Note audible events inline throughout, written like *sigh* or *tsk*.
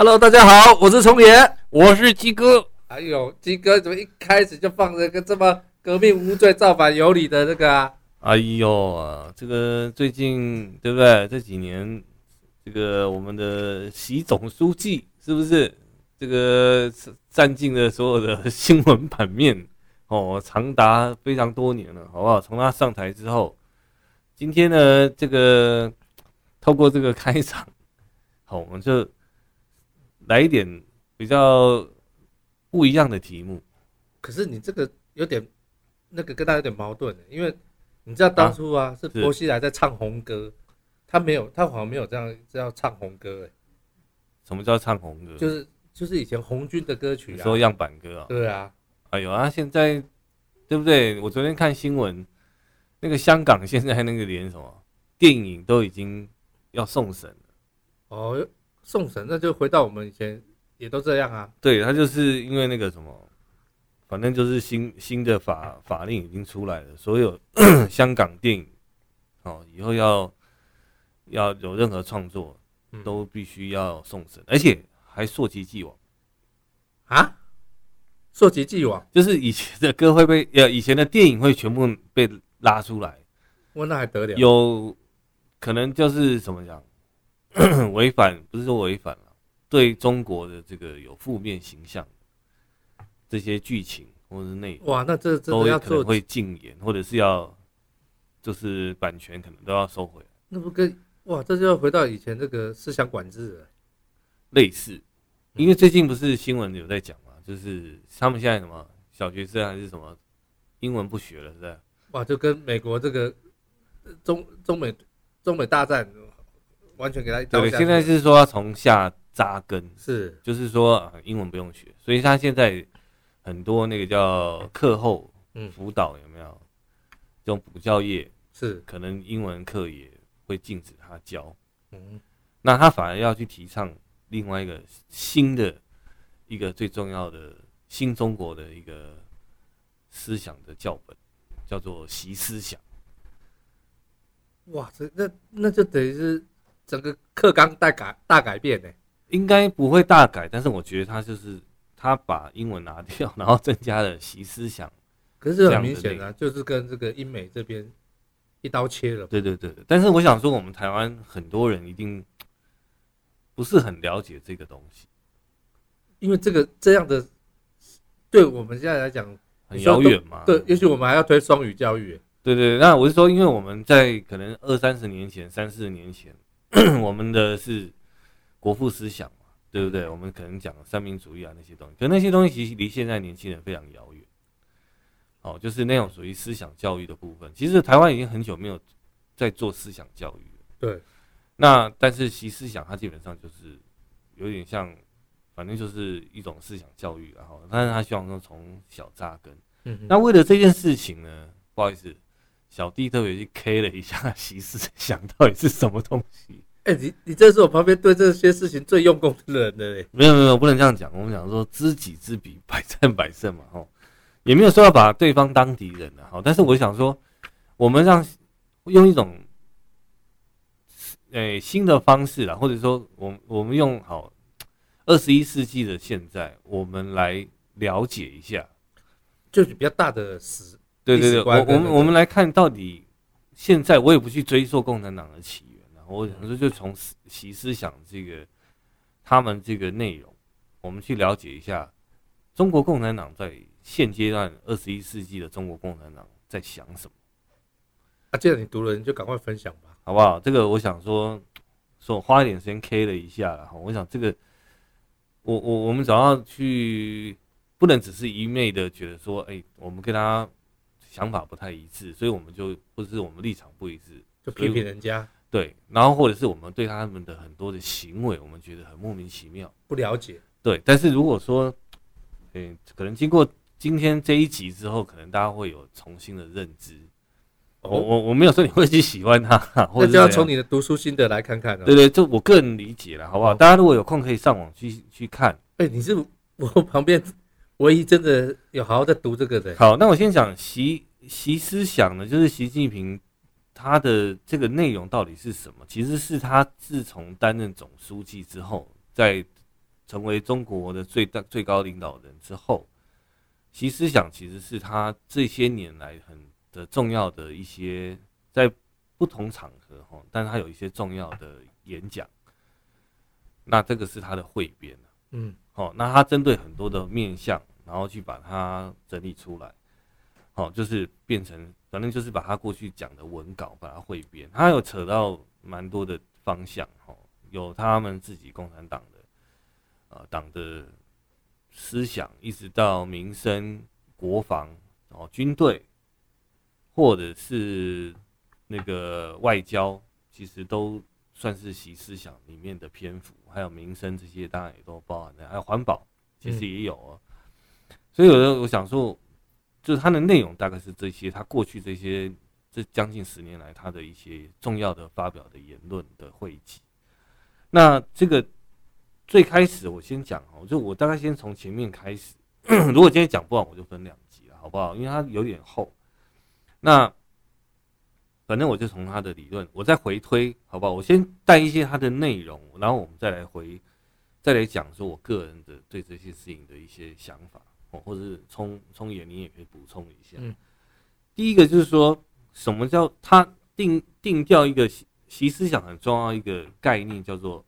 Hello，大家好，我是重爷，我是鸡哥。哎呦，鸡哥怎么一开始就放这个这么革命无罪、造反有理的这个啊？哎呦啊，这个最近对不对？这几年，这个我们的习总书记是不是这个占尽了所有的新闻版面 *laughs* 哦？长达非常多年了，好不好？从他上台之后，今天呢，这个透过这个开场，好，我们就。来一点比较不一样的题目，可是你这个有点那个跟他有点矛盾，因为你知道当初啊，啊是薄熙来在唱红歌，他没有他好像没有这样这样唱红歌哎，什么叫唱红歌？就是就是以前红军的歌曲啊，说样板歌啊，对啊，哎呦啊，现在对不对？我昨天看新闻，那个香港现在那个连什么电影都已经要送审了哦。送神，那就回到我们以前也都这样啊。对，他就是因为那个什么，反正就是新新的法法令已经出来了，所有 *coughs* 香港电影哦，以后要要有任何创作都必须要送审，而且还溯及既往啊，溯及既往，就是以前的歌会被呃以前的电影会全部被拉出来，哇，那还得了？有可能就是怎么讲？*clears throat* 违反不是说违反了，对中国的这个有负面形象，这些剧情或者是内容，哇，那这这都可能会禁言，或者是要就是版权可能都要收回。那不跟哇，这就要回到以前这个思想管制了，类似，因为最近不是新闻有在讲嘛，就是他们现在什么小学生还是什么英文不学了，是吧？哇，就跟美国这个中中美中美大战。完全给他对，现在是说要从下扎根，是，就是说啊，英文不用学，所以他现在很多那个叫课后辅导有没有？这种补教业是，可能英文课也会禁止他教，嗯，那他反而要去提倡另外一个新的一个最重要的新中国的一个思想的教本，叫做习思想。哇，这那那就等于是。整个课纲大改大改变呢？应该不会大改，但是我觉得他就是他把英文拿掉，然后增加了习思想。可是很明显啊，就是跟这个英美这边一刀切了。对对对，但是我想说，我们台湾很多人一定不是很了解这个东西，因为这个这样的对我们现在来讲很遥远嘛。对，也许我们还要推双语教育。对对，那我是说，因为我们在可能二三十年前、三四十年前。*clears throat* 我们的是国父思想嘛，对不对？我们可能讲三民主义啊那些东西，可那些东西其实离现在年轻人非常遥远。哦，就是那种属于思想教育的部分，其实台湾已经很久没有在做思想教育了。对。那但是习思想它基本上就是有点像，反正就是一种思想教育，然后但是他希望说从小扎根。嗯。那为了这件事情呢，不好意思。小弟特别去 K 了一下习思想到底是什么东西？哎、欸，你你这是我旁边对这些事情最用功的人了嘞。没有没有，不能这样讲。我们讲说知己知彼，百战百胜嘛，吼，也没有说要把对方当敌人的，哈。但是我想说，我们让用一种诶、欸、新的方式啦，或者说，我我们用好二十一世纪的现在，我们来了解一下，就是比较大的史。对对对，我我们我们来看到底现在，我也不去追溯共产党的起源，然后我想说就从习思想这个他们这个内容，我们去了解一下中国共产党在现阶段二十一世纪的中国共产党在想什么。啊，既然你读了，你就赶快分享吧，好不好？这个我想说，说我花一点时间 K 了一下了哈，我想这个我我我们总要去，不能只是一昧的觉得说，哎，我们跟他。想法不太一致，所以我们就或者是我们立场不一致，就批评人家。对，然后或者是我们对他们的很多的行为，我们觉得很莫名其妙，不了解。对，但是如果说，诶，可能经过今天这一集之后，可能大家会有重新的认知。哦、我我我没有说你会去喜欢他，*laughs* 或者就要从你的读书心得来看看。对对，就我个人理解了，好不好？大家如果有空可以上网去去看。哎，你是我旁边。唯一真的有好好在读这个的。好，那我先讲习习思想呢，就是习近平他的这个内容到底是什么？其实是他自从担任总书记之后，在成为中国的最大最高领导人之后，习思想其实是他这些年来很的重要的一些在不同场合哈，但他有一些重要的演讲，那这个是他的汇编，嗯，好，那他针对很多的面向，然后去把它整理出来，好，就是变成反正就是把他过去讲的文稿把它汇编，他有扯到蛮多的方向哦，有他们自己共产党的。啊，党的思想一直到民生、国防哦，军队，或者是那个外交，其实都算是习思想里面的篇幅。还有民生这些，当然也都包含的，还有环保，其实也有哦。所以有的我想说，就是它的内容大概是这些，他过去这些这将近十年来他的一些重要的发表的言论的汇集。那这个。最开始我先讲哦，就我大概先从前面开始。*coughs* 如果今天讲不完，我就分两集了，好不好？因为它有点厚。那反正我就从他的理论，我再回推，好不好？我先带一些他的内容，然后我们再来回，再来讲说我个人的对这些事情的一些想法哦，或者是聪聪爷你也可以补充一下。嗯。第一个就是说什么叫他定定调一个习思想很重要一个概念，叫做。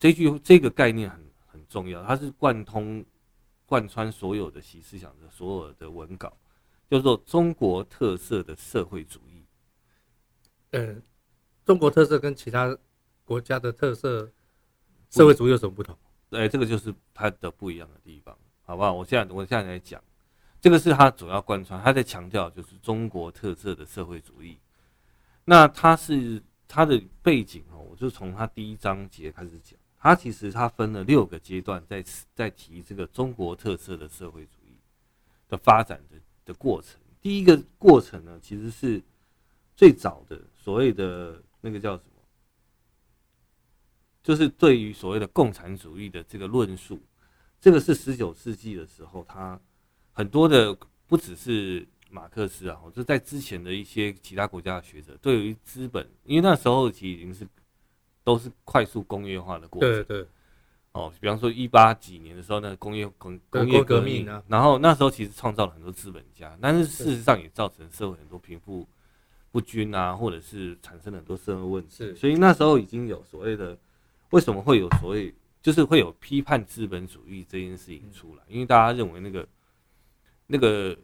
这句这个概念很很重要，它是贯通、贯穿所有的习思想的所有的文稿，叫做中国特色的社会主义。呃，中国特色跟其他国家的特色社会主义有什么不同？哎，这个就是它的不一样的地方，好不好？我现在我现在来讲，这个是他主要贯穿，他在强调就是中国特色的社会主义。那他是他的背景哦，我就从他第一章节开始讲。他其实他分了六个阶段，在在提这个中国特色的社会主义的发展的的过程。第一个过程呢，其实是最早的所谓的那个叫什么，就是对于所谓的共产主义的这个论述。这个是十九世纪的时候，他很多的不只是马克思啊，就在之前的一些其他国家的学者，对于资本，因为那时候其实已经是。都是快速工业化的过程。对对。哦，比方说一八几年的时候，那个工业工工业革命啊，然后那时候其实创造了很多资本家，但是事实上也造成社会很多贫富不均啊，或者是产生了很多社会问题。是。所以那时候已经有所谓的，为什么会有所谓，就是会有批判资本主义这件事情出来？因为大家认为那个那个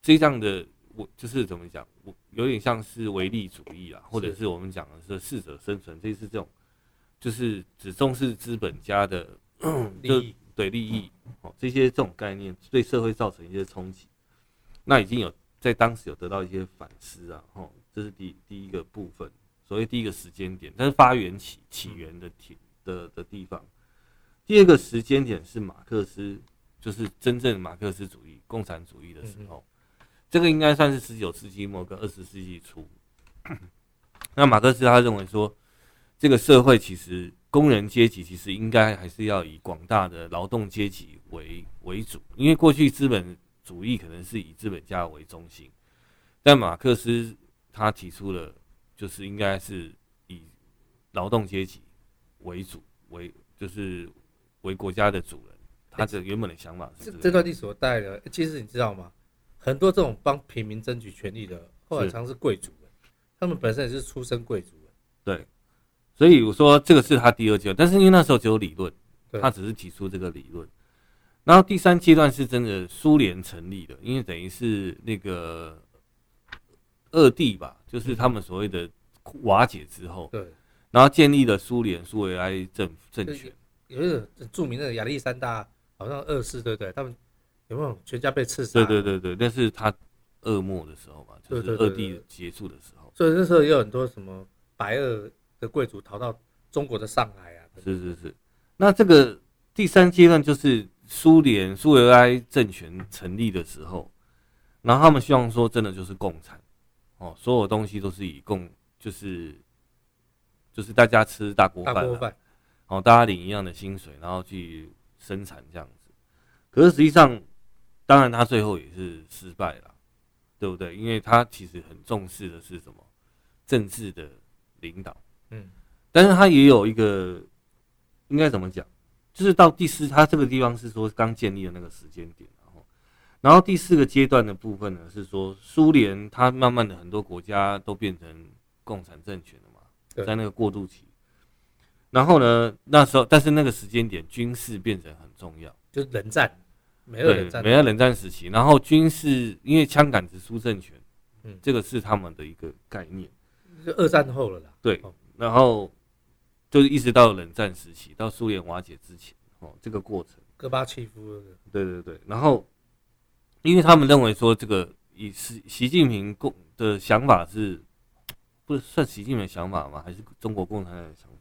这样的，我就是怎么讲，我有点像是唯利主义啊，或者是我们讲的是适者生存，这是这种。就是只重视资本家的利益，对利益哦，这些这种概念对社会造成一些冲击，那已经有在当时有得到一些反思啊，哦，这是第第一个部分，所谓第一个时间点，但是发源起起源的体的的地方，第二个时间点是马克思，就是真正马克思主义共产主义的时候，这个应该算是十九世纪末跟二十世纪初，*clears throat* 那马克思他认为说。这个社会其实工人阶级其实应该还是要以广大的劳动阶级为为主，因为过去资本主义可能是以资本家为中心，但马克思他提出了就是应该是以劳动阶级为主，为就是为国家的主人。他的原本的想法是这，这段历史所带的。其实你知道吗？很多这种帮平民争取权利的，后来常是贵族的，他们本身也是出身贵族的。对。所以我说这个是他第二阶段，但是因为那时候只有理论，他只是提出这个理论。然后第三阶段是真的苏联成立的，因为等于是那个二帝吧，就是他们所谓的瓦解之后，对，然后建立了苏联苏维埃政政权。有一个著名的亚历山大，好像二世，对不对？他们有没有全家被刺杀？对对对对，那是他噩梦的时候嘛，就是二帝结束的时候。所以那时候也有很多什么白俄。的贵族逃到中国的上海啊，是是是。那这个第三阶段就是苏联苏维埃政权成立的时候，然后他们希望说，真的就是共产哦，所有东西都是以共，就是就是大家吃大锅饭，大锅饭，哦，大家领一样的薪水，然后去生产这样子。可是实际上，当然他最后也是失败了，对不对？因为他其实很重视的是什么？政治的领导。嗯，但是他也有一个，应该怎么讲？就是到第四，他这个地方是说刚建立的那个时间点，然后，然后第四个阶段的部分呢，是说苏联它慢慢的很多国家都变成共产政权了嘛，在那个过渡期，然后呢，那时候但是那个时间点军事变成很重要，就是冷战，没有冷战，没有冷战时期，然后军事因为枪杆子书政权，嗯，这个是他们的一个概念，就二战后了啦，对，然后。就是一直到冷战时期，到苏联瓦解之前，哦，这个过程，戈巴契夫，对对对，然后，因为他们认为说，这个以习习近平共的想法是，不是算习近平的想法吗？还是中国共产党的想法？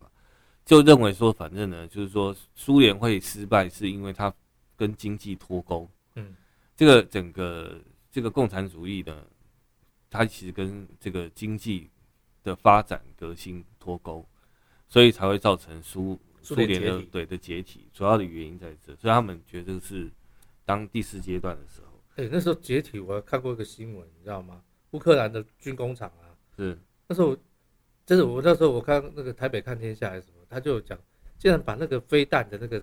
就认为说，反正呢，就是说苏联会失败，是因为它跟经济脱钩。嗯，这个整个这个共产主义呢，它其实跟这个经济的发展革新脱钩。所以才会造成苏苏联的对的解体，主要的原因在这，所以他们觉得是当第四阶段的时候。哎，那时候解体，我还看过一个新闻，你知道吗？乌克兰的军工厂啊，是那时候，真的，我那时候我看那个台北看天下还是什么，他就讲，竟然把那个飞弹的那个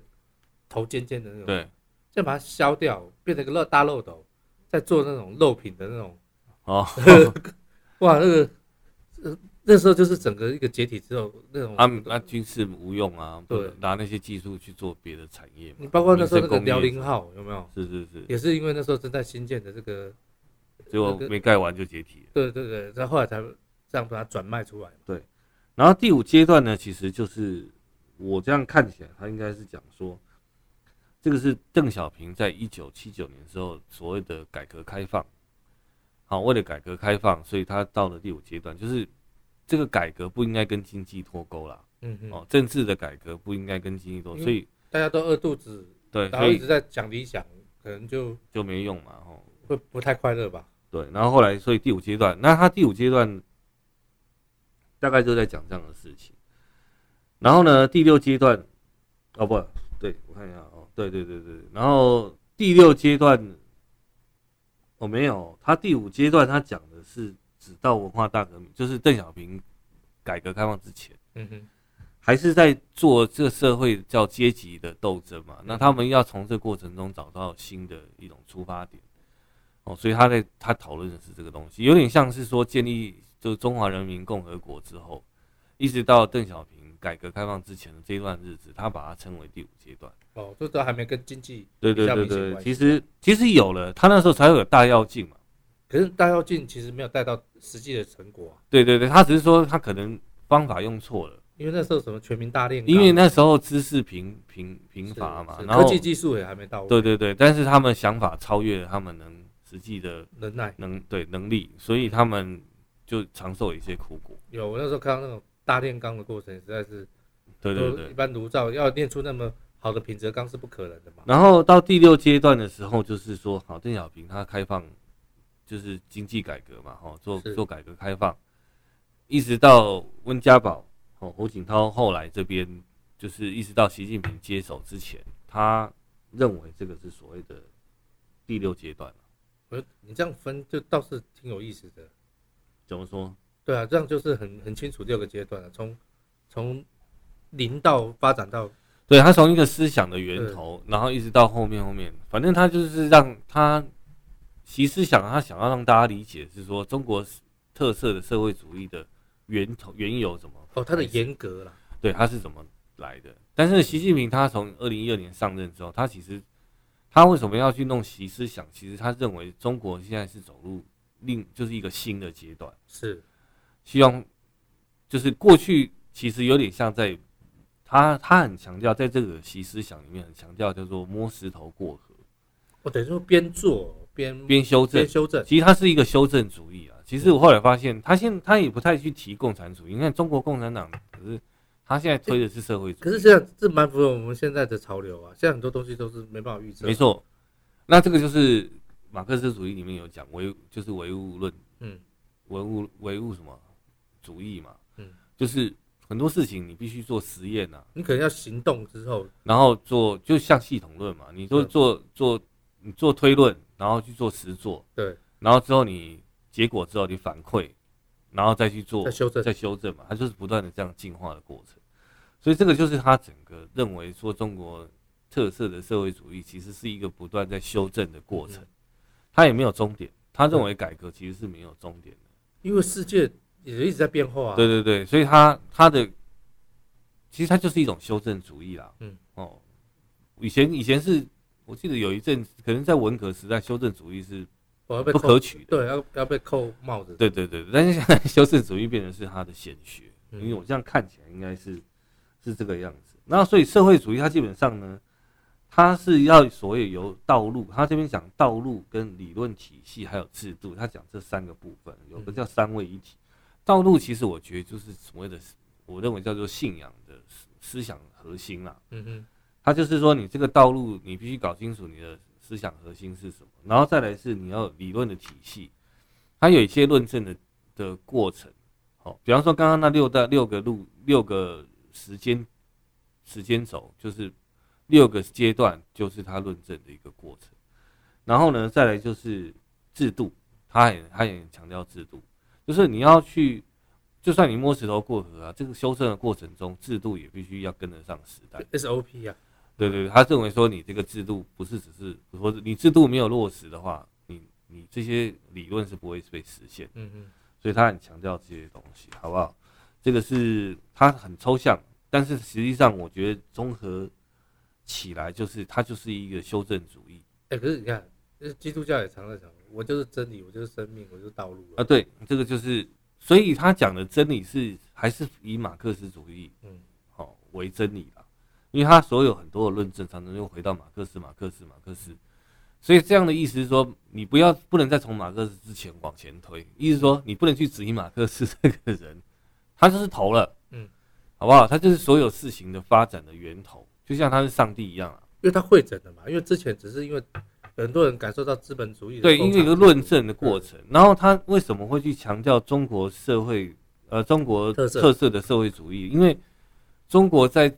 头尖尖的那种，对，竟然把它削掉，变成一个漏大漏斗，在做那种漏品的那种，哦，*laughs* 哇，那个。呃那时候就是整个一个解体之后那种，啊，那军事无用啊，对，拿那些技术去做别的产业。你包括那时候那个辽宁号有没有？是是是，也是因为那时候正在新建的这个，结果没盖完就解体。对对对，然后后来才这样把它转卖出来。对，然后第五阶段呢，其实就是我这样看起来，他应该是讲说，这个是邓小平在一九七九年时候所谓的改革开放。好，为了改革开放，所以他到了第五阶段，就是。这个改革不应该跟经济脱钩啦，嗯嗯，哦，政治的改革不应该跟经济脱钩，所以大家都饿肚子，对，然后一直在讲理想，可能就就没用嘛，哦，会不太快乐吧？对，然后后来，所以第五阶段，那他第五阶段大概就在讲这样的事情，然后呢，第六阶段，哦不对，我看一下哦，对对对对，然后第六阶段，哦没有，他第五阶段他讲的是。直到文化大革命，就是邓小平改革开放之前，嗯哼，还是在做这个社会叫阶级的斗争嘛。那他们要从这个过程中找到新的一种出发点，哦，所以他在他讨论的是这个东西，有点像是说建立就是中华人民共和国之后，一直到邓小平改革开放之前的这段日子，他把它称为第五阶段。哦，这都还没跟经济对对对对，其实其实有了，他那时候才会有大跃进嘛。可是大跃进其实没有带到实际的成果啊。对对对，他只是说他可能方法用错了。因为那时候什么全民大炼钢，因为那时候知识贫贫贫乏嘛，然后科技技术也还没到位。对对对，但是他们想法超越了他们能实际的能耐能对能力，所以他们就尝受一些苦果。有，我那时候看到那种大炼钢的过程，实在是，对对对，一般炉灶要炼出那么好的品质钢是不可能的嘛。然后到第六阶段的时候，就是说，好，邓小平他开放。就是经济改革嘛，吼，做做改革开放，一直到温家宝、吼胡锦涛后来这边，就是一直到习近平接手之前，他认为这个是所谓的第六阶段。呃，你这样分就倒是挺有意思的。怎么说？对啊，这样就是很很清楚六个阶段了，从从零到发展到，对，他从一个思想的源头，然后一直到后面后面，反正他就是让他。其思想他想要让大家理解是说中国特色的社会主义的源头缘由怎么哦，他的严格啦，对，他是怎么来的？但是习近平他从二零一二年上任之后，他其实他为什么要去弄习思想？其实他认为中国现在是走入另就是一个新的阶段，是希望就是过去其实有点像在他他很强调在这个习思想里面很强调叫做摸石头过河，我等于说边做。边边修正，边修正，其实它是一个修正主义啊。其实我后来发现，他现他也不太去提共产主义。你看中国共产党，可是他现在推的是社会主义。可是这样这蛮符合我们现在的潮流啊。现在很多东西都是没办法预测。没错，那这个就是马克思主义里面有讲唯就是唯物论，嗯，唯物唯物什么？主义嘛，嗯，就是很多事情你必须做实验啊，你可能要行动之后，然后做就像系统论嘛，你都做做你做推论。然后去做实作，对，然后之后你结果之后你反馈，然后再去做，再修正，再修正嘛，它就是不断的这样进化的过程。所以这个就是他整个认为说中国特色的社会主义，其实是一个不断在修正的过程，他也没有终点。他认为改革其实是没有终点的，因为世界也一直在变化啊。对对对，所以他他的其实他就是一种修正主义啦。嗯哦，以前以前是我记得有一阵可能在文革时代，修正主义是不可取的，对，要要被扣帽子。对对对，但是现在修正主义变成是他的显学，因为我这样看起来应该是是这个样子。那所以社会主义它基本上呢。它是要所谓由道路，他这边讲道路跟理论体系还有制度，他讲这三个部分，有个叫三位一体。道路其实我觉得就是所谓的，我认为叫做信仰的思想核心啦。嗯嗯，他就是说你这个道路你必须搞清楚你的思想核心是什么，然后再来是你要理论的体系，它有一些论证的的过程。好，比方说刚刚那六大六个路六个时间时间轴就是。六个阶段就是他论证的一个过程，然后呢，再来就是制度，他也他也强调制度，就是你要去，就算你摸石头过河啊，这个修正的过程中，制度也必须要跟得上时代。SOP 啊，对对，他认为说你这个制度不是只是，或者你制度没有落实的话，你你这些理论是不会被实现。嗯嗯，所以他很强调这些东西，好不好？这个是他很抽象，但是实际上我觉得综合。起来就是它就是一个修正主义，哎，可是你看，基督教也常在讲，我就是真理，我就是生命，我就是道路啊。对，这个就是，所以他讲的真理是还是以马克思主义，嗯，好为真理啦，因为他所有很多的论证常常又回到马克思，马克思，马克思，所以这样的意思是说，你不要不能再从马克思之前往前推，意思是说你不能去质疑马克思这个人，他就是头了，嗯，好不好？他就是所有事情的发展的源头。就像他是上帝一样啊，因为他会诊的嘛。因为之前只是因为很多人感受到资本主义，对，因为一个论证的过程。然后他为什么会去强调中国社会，呃，中国特色的社会主义？因为中国在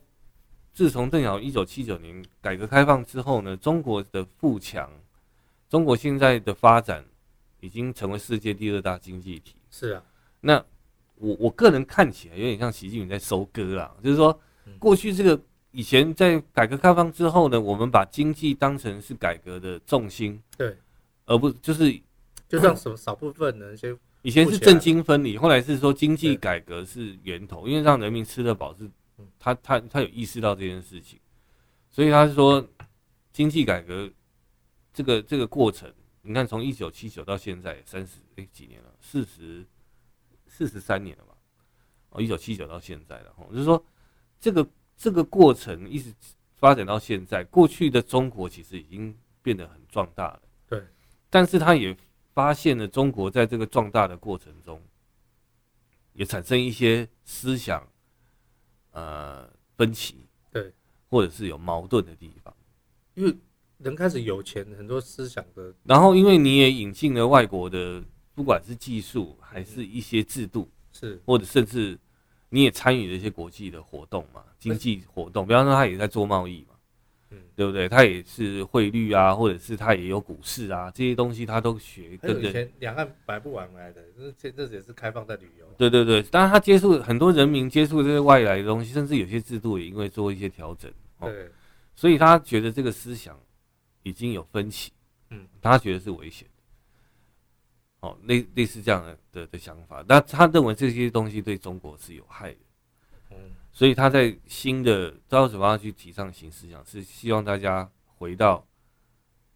自从邓小平一九七九年改革开放之后呢，中国的富强，中国现在的发展已经成为世界第二大经济体。是啊，那我我个人看起来有点像习近平在收割啊，就是说过去这个。以前在改革开放之后呢，我们把经济当成是改革的重心，对，而不就是就让什么少部分人先，以前是政经分离，后来是说经济改革是源头，因为让人民吃得饱是，他他他有意识到这件事情，所以他是说经济改革这个这个过程，你看从一九七九到现在三十诶几年了，四十四十三年了吧？哦，一九七九到现在了，吼，就是说这个。这个过程一直发展到现在，过去的中国其实已经变得很壮大了。对，但是他也发现了中国在这个壮大的过程中，也产生一些思想呃分歧，对，或者是有矛盾的地方。因为人开始有钱，很多思想的，然后因为你也引进了外国的，不管是技术还是一些制度，是或者甚至。你也参与了一些国际的活动嘛，经济活动，比方说他也在做贸易嘛，嗯，对不对？他也是汇率啊，或者是他也有股市啊，这些东西他都学。跟以前两岸摆不完来的，这这也是开放在旅游。对对对，当然他接触很多人民接触这些外来的东西，甚至有些制度也因为做一些调整，对，所以他觉得这个思想已经有分歧，嗯，他觉得是危险。哦，类类似这样的的的想法，那他认为这些东西对中国是有害的，嗯，所以他在新的招什么要去提倡新思想，是希望大家回到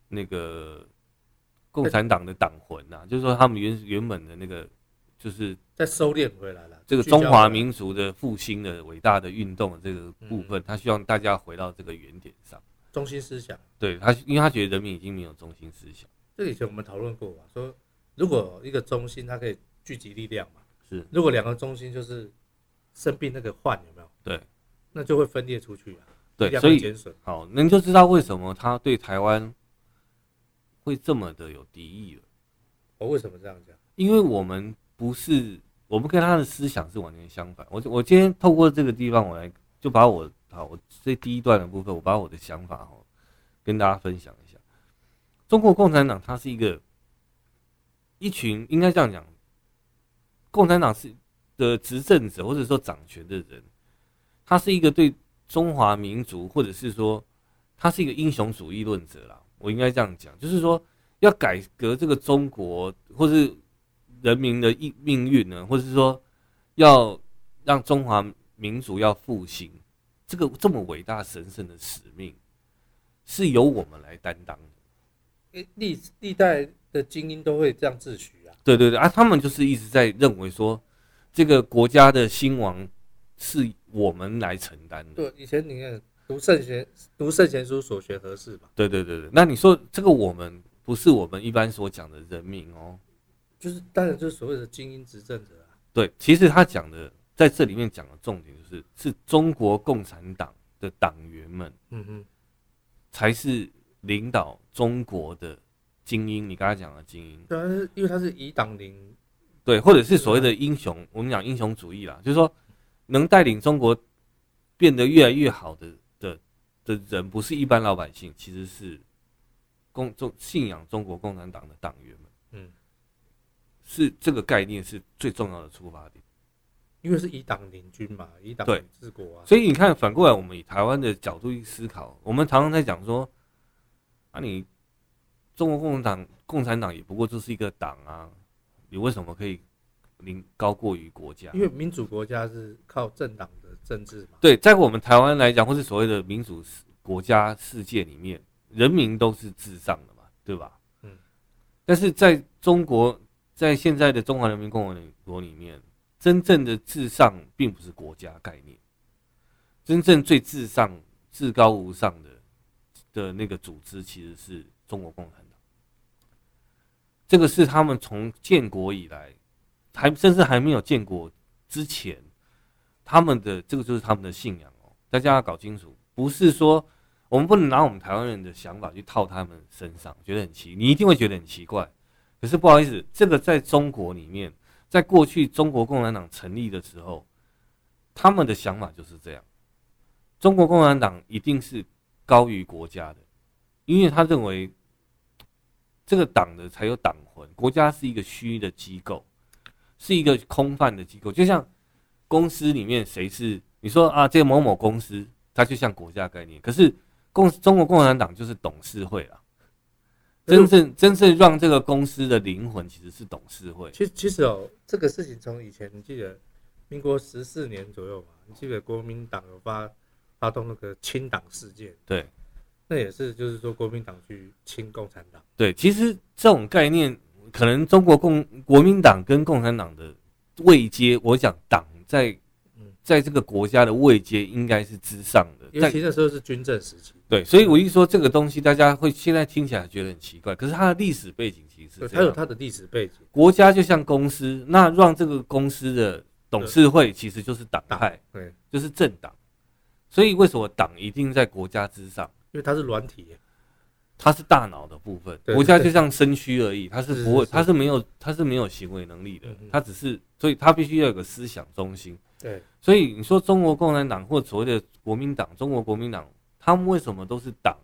那个共产党的党魂呐，就是说他们原原本的那个，就是再收敛回来了，这个中华民族的复兴的伟大的运动的这个部分，他希望大家回到这个原点上，中心思想，对他，因为他觉得人民已经没有中心思想，这以前我们讨论过吧，说。如果一个中心它可以聚集力量嘛，是。如果两个中心就是生病那个患有没有？对，那就会分裂出去啊。对，所以好，您就知道为什么他对台湾会这么的有敌意了。我为什么这样讲？因为我们不是，我们跟他的思想是完全相反。我我今天透过这个地方，我来就把我好，我这第一段的部分，我把我的想法哈跟大家分享一下。中国共产党它是一个。一群应该这样讲，共产党是的执政者或者说掌权的人，他是一个对中华民族或者是说他是一个英雄主义论者啦。我应该这样讲，就是说要改革这个中国，或是人民的命命运呢，或者是说要让中华民族要复兴，这个这么伟大神圣的使命，是由我们来担当的。历历代的精英都会这样自诩啊。对对对啊，他们就是一直在认为说，这个国家的兴亡是我们来承担的。对，以前你看。读圣贤，读圣贤书，所学何事吧？对对对对，那你说这个我们不是我们一般所讲的人民哦，就是当然就是所谓的精英执政者啊。对，其实他讲的在这里面讲的重点就是，是中国共产党的党员们，嗯哼，才是领导中国的精英。你刚才讲的精英，对是，因为他是以党领，对，或者是所谓的英雄，我们讲英雄主义啦，就是说能带领中国变得越来越好的。的人不是一般老百姓，其实是共中信仰中国共产党的党员们。嗯，是这个概念是最重要的出发点，因为是以党领军嘛，以党治国啊。所以你看，反过来我们以台湾的角度去思考，我们常常在讲说，啊，你中国共产党共产党也不过就是一个党啊，你为什么可以凌高过于国家？因为民主国家是靠政党的。政治嘛，对，在我们台湾来讲，或是所谓的民主国家世界里面，人民都是至上的嘛，对吧？嗯。但是在中国，在现在的中华人民共和国里面，真正的至上并不是国家概念，真正最至上、至高无上的的那个组织，其实是中国共产党。这个是他们从建国以来，还甚至还没有建国之前。他们的这个就是他们的信仰哦，大家要搞清楚，不是说我们不能拿我们台湾人的想法去套他们身上，觉得很奇，你一定会觉得很奇怪。可是不好意思，这个在中国里面，在过去中国共产党成立的时候，他们的想法就是这样，中国共产党一定是高于国家的，因为他认为这个党的才有党魂，国家是一个虚的机构，是一个空泛的机构，就像。公司里面谁是你说啊？这个某某公司，它就像国家概念。可是共中国共产党就是董事会啊，真正真正让这个公司的灵魂其实是董事会。其实其实哦，这个事情从以前你记得，民国十四年左右吧，你记得国民党有发发动那个清党事件，对，那也是就是说国民党去清共产党。对，其实这种概念，可能中国共国民党跟共产党的位阶，我想党。在，在这个国家的位阶应该是之上的，尤其那时候是军政时期。对，所以我一说这个东西，大家会现在听起来觉得很奇怪，可是它的历史背景其实是它有它的历史背景。国家就像公司，那让这个公司的董事会其实就是党派，对，就是政党。所以为什么党一定在国家之上？因为它是软体。它是大脑的部分，国家就像身躯而已，它是不会，它是没有，它是没有行为能力的，它只是，所以它必须要有个思想中心。对，所以你说中国共产党或所谓的国民党，中国国民党，他们为什么都是党？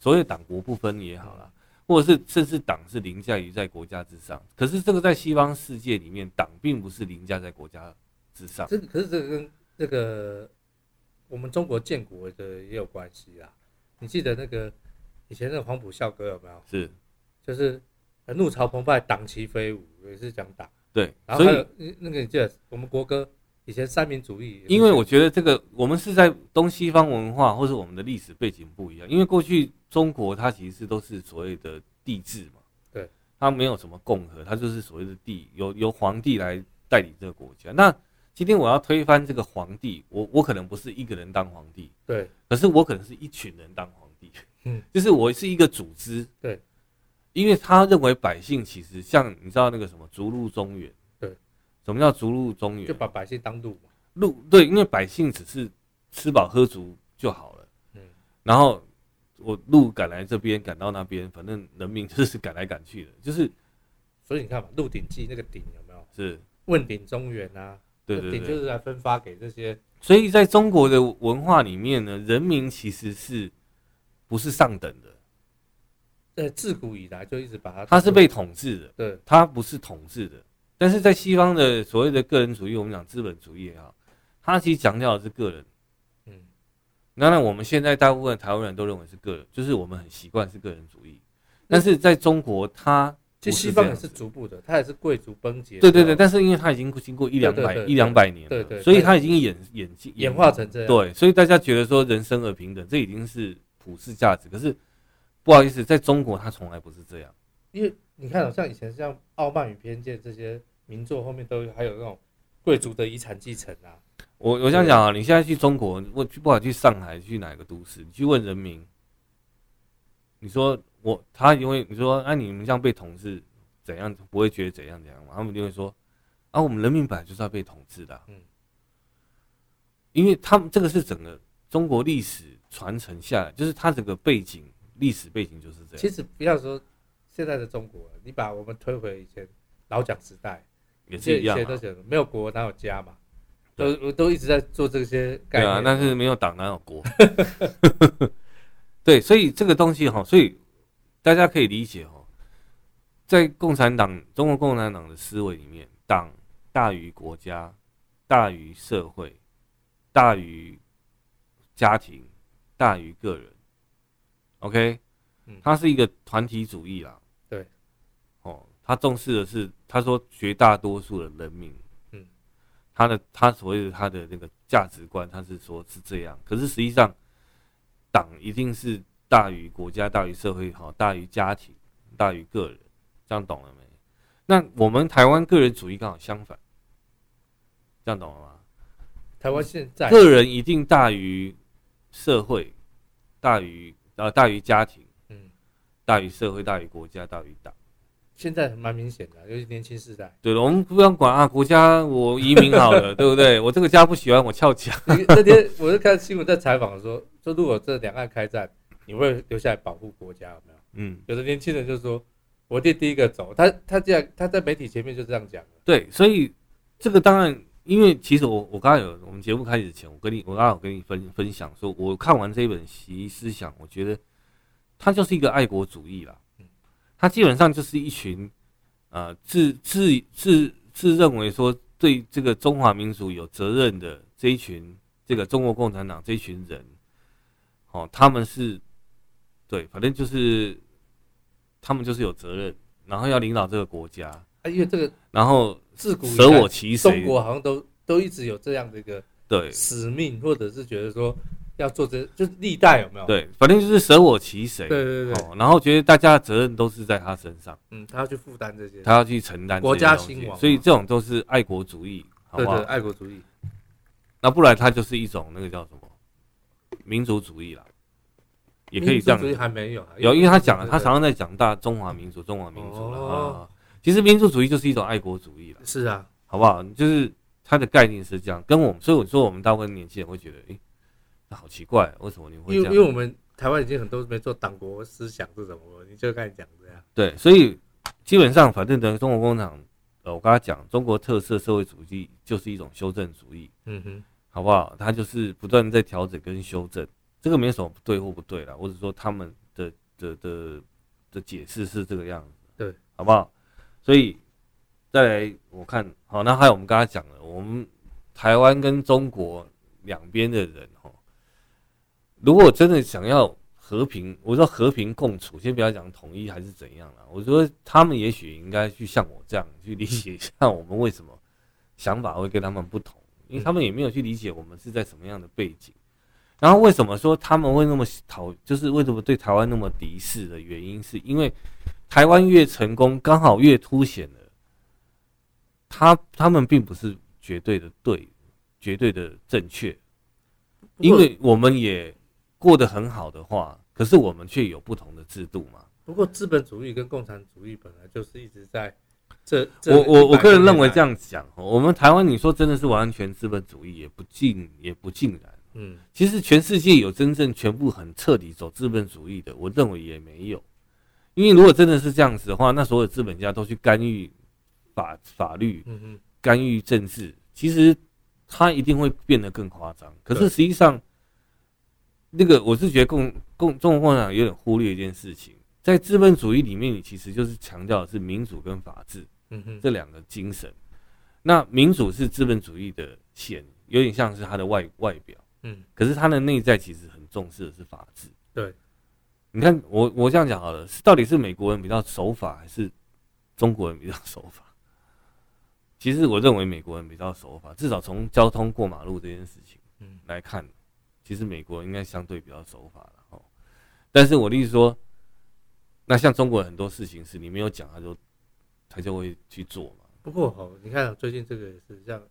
所谓党国不分也好啦，或者是甚至党是凌驾于在国家之上。可是这个在西方世界里面，党并不是凌驾在国家之上。这可是这个跟这个我们中国建国的也有关系啦。你记得那个？以前那个黄埔校歌有没有？是，就是怒潮澎湃，党旗飞舞，也是讲党。对，然后还有那个你记得我们国歌，以前三民主义。因为我觉得这个我们是在东西方文化或是我们的历史背景不一样。因为过去中国它其实都是所谓的帝制嘛，对，它没有什么共和，它就是所谓的帝，由由皇帝来代理这个国家。那今天我要推翻这个皇帝，我我可能不是一个人当皇帝，对，可是我可能是一群人当皇帝。嗯，就是我是一个组织，对，因为他认为百姓其实像你知道那个什么逐鹿中原，对，什么叫逐鹿中原？就把百姓当鹿嘛，鹿对，因为百姓只是吃饱喝足就好了，嗯，然后我鹿赶来这边，赶到那边，反正人民就是赶来赶去的，就是，所以你看嘛，《鹿鼎记》那个鼎有没有？是。问鼎中原啊，对对对，就是来分发给这些，所以在中国的文化里面呢，人民其实是。不是上等的，呃，自古以来就一直把它，它是被统治的，对，它不是统治的。但是在西方的所谓的个人主义，我们讲资本主义也好，它其实强调的是个人，嗯，当然我们现在大部分台湾人都认为是个人，就是我们很习惯是个人主义。但是在中国，它其实西方也是逐步的，它也是贵族崩解。对对对，但是因为它已经经过一两百一两百年了，对对，所以它已经演演进演化成这样。对，所以大家觉得说人生而平等，这已经是普世价值。可是不好意思，在中国它从来不是这样。因为你看，像以前像《傲慢与偏见》这些名作后面都还有那种贵族的遗产继承啊。我我想讲啊，你现在去中国，我去不管去上海，去哪个都市，你去问人民，你说我他因为你说啊，你们这样被统治怎样，不会觉得怎样怎样嘛？他们就会说啊，我们人民本来就是要被统治的，嗯，因为他们这个是整个中国历史传承下来，就是他整个背景历史背景就是这样。其实不要说现在的中国，你把我们推回以前老蒋时代，也是一样，都讲没有国哪有家嘛。都我都一直在做这些概念，对啊，但是没有党哪有国？*laughs* 对，所以这个东西哈，所以大家可以理解哦，在共产党中国共产党的思维里面，党大于国家，大于社会，大于家庭，大于个人。OK，他是一个团体主义啦。对，哦，他重视的是他说绝大多数的人民。他的他所谓的他的那个价值观，他是说是这样，可是实际上，党一定是大于国家、大于社会、好大于家庭、大于个人，这样懂了没？那我们台湾个人主义刚好相反，这样懂了吗？台湾现在个人一定大于社会，大于呃大于家庭，嗯，大于社会、大于国家、大于党。现在蛮明显的，尤其年轻世代。对了，我们不用管啊，国家我移民好了，*laughs* 对不对？我这个家不喜欢，我翘家。那天我是看新闻在采访说，说如果这两岸开战，你会留下来保护国家有没有？嗯，有的年轻人就说，我弟第一个走，他他这样他在媒体前面就这样讲。对，所以这个当然，因为其实我我刚刚有我们节目开始前，我跟你我刚刚有跟你分分享说，我看完这一本《习思思想》，我觉得他就是一个爱国主义啦。他基本上就是一群，呃，自自自自认为说对这个中华民族有责任的这一群，这个中国共产党这一群人，哦，他们是，对，反正就是，他们就是有责任，然后要领导这个国家。啊，因为这个，然后自古舍我其谁，中国好像都都一直有这样的一个对使命，或者是觉得说。要做这，就是历代有没有？对，反正就是舍我其谁。对对对。哦，然后觉得大家的责任都是在他身上。嗯，他要去负担这些，他要去承担国家兴亡，所以这种都是爱国主义，好不好？对对，爱国主义。那不然他就是一种那个叫什么民族主义啦，也可以这样。还没有，有，因为他讲了，他常常在讲大中华民族，中华民族了啊。其实民族主义就是一种爱国主义了。是啊，好不好？就是他的概念是这样，跟我们，所以我说我们大部分年轻人会觉得，诶。那好奇怪，为什么你会这样？因为因为我们台湾已经很多没做党国思想是什么，你就开始讲这样。对，所以基本上反正等于中国共产党，呃，我刚才讲中国特色社会主义就是一种修正主义，嗯哼，好不好？它就是不断在调整跟修正，这个没什么对或不对啦，或者说他们的的的的解释是这个样子，对，好不好？所以再来我看好，那还有我们刚才讲的，我们台湾跟中国两边的人哈。如果真的想要和平，我说和平共处，先不要讲统一还是怎样了。我说他们也许应该去像我这样去理解一下我们为什么想法会跟他们不同，因为他们也没有去理解我们是在什么样的背景。然后为什么说他们会那么讨，就是为什么对台湾那么敌视的原因，是因为台湾越成功，刚好越凸显了他他们并不是绝对的对，绝对的正确，因为我们也。过得很好的话，可是我们却有不同的制度嘛。不过资本主义跟共产主义本来就是一直在这。这我我我个人认为这样讲，我们台湾你说真的是完全资本主义，也不尽也不尽然。嗯，其实全世界有真正全部很彻底走资本主义的，我认为也没有。因为如果真的是这样子的话，那所有资本家都去干预法法律，嗯嗯，干预政治，其实他一定会变得更夸张。可是实际上。那个我是觉得共共中国共产党有点忽略一件事情，在资本主义里面，你其实就是强调的是民主跟法治，嗯哼，这两个精神。那民主是资本主义的显，有点像是它的外外表，嗯，可是他的内在其实很重视的是法治。对，你看我我这样讲好了，到底是美国人比较守法，还是中国人比较守法？*laughs* 其实我认为美国人比较守法，至少从交通过马路这件事情，嗯，来看，其实美国人应该相对比较守法了哦。但是我的意思说，那像中国很多事情是你没有讲，他就他就会去做嘛。不过哦，你看最近这个也是像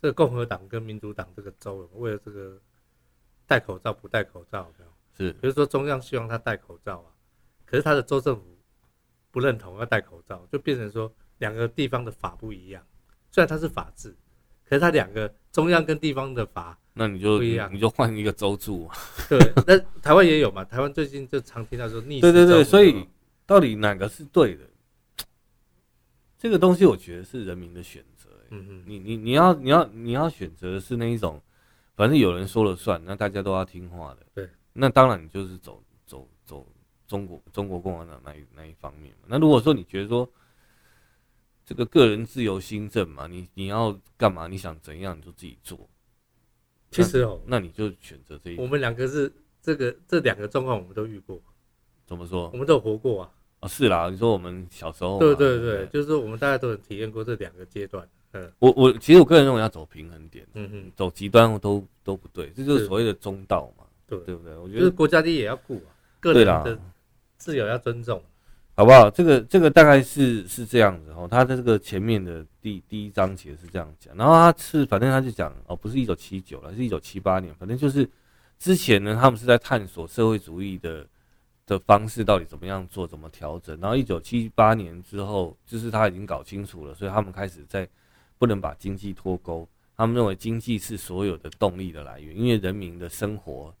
这个共和党跟民主党这个州，为了这个戴口罩不戴口罩，有没有？是，比如说中央希望他戴口罩啊，可是他的州政府不认同要戴口罩，就变成说。两个地方的法不一样，虽然它是法治，可是它两个中央跟地方的法，那你就不一样，你就换一个州住嘛。*laughs* 对，那台湾也有嘛？台湾最近就常听到说逆。对对对，所以到底哪个是对的？这个东西我觉得是人民的选择。嗯嗯，你你你要你要你要选择的是那一种，反正有人说了算，那大家都要听话的。对，那当然你就是走走走中国中国共产党那一那一方面嘛。那如果说你觉得说，这个个人自由新政嘛，你你要干嘛？你想怎样你就自己做。其实哦，那你就选择这一。我们两个是这个这两个状况，我们都遇过。怎么说？我们都有活过啊。啊，是啦，你说我们小时候。对对对，就是说我们大家都有体验过这两个阶段。嗯，我我其实我个人认为要走平衡点，嗯嗯，走极端都都不对，这就是所谓的中道嘛，对对不对？我觉得就是国家利益也要顾啊，个人的自由要尊重。好不好？这个这个大概是是这样子哦。他的这个前面的第第一章其实是这样讲，然后他是反正他就讲哦，不是一九七九了，是一九七八年，反正就是之前呢，他们是在探索社会主义的的方式到底怎么样做，怎么调整。然后一九七八年之后，就是他已经搞清楚了，所以他们开始在不能把经济脱钩，他们认为经济是所有的动力的来源，因为人民的生活。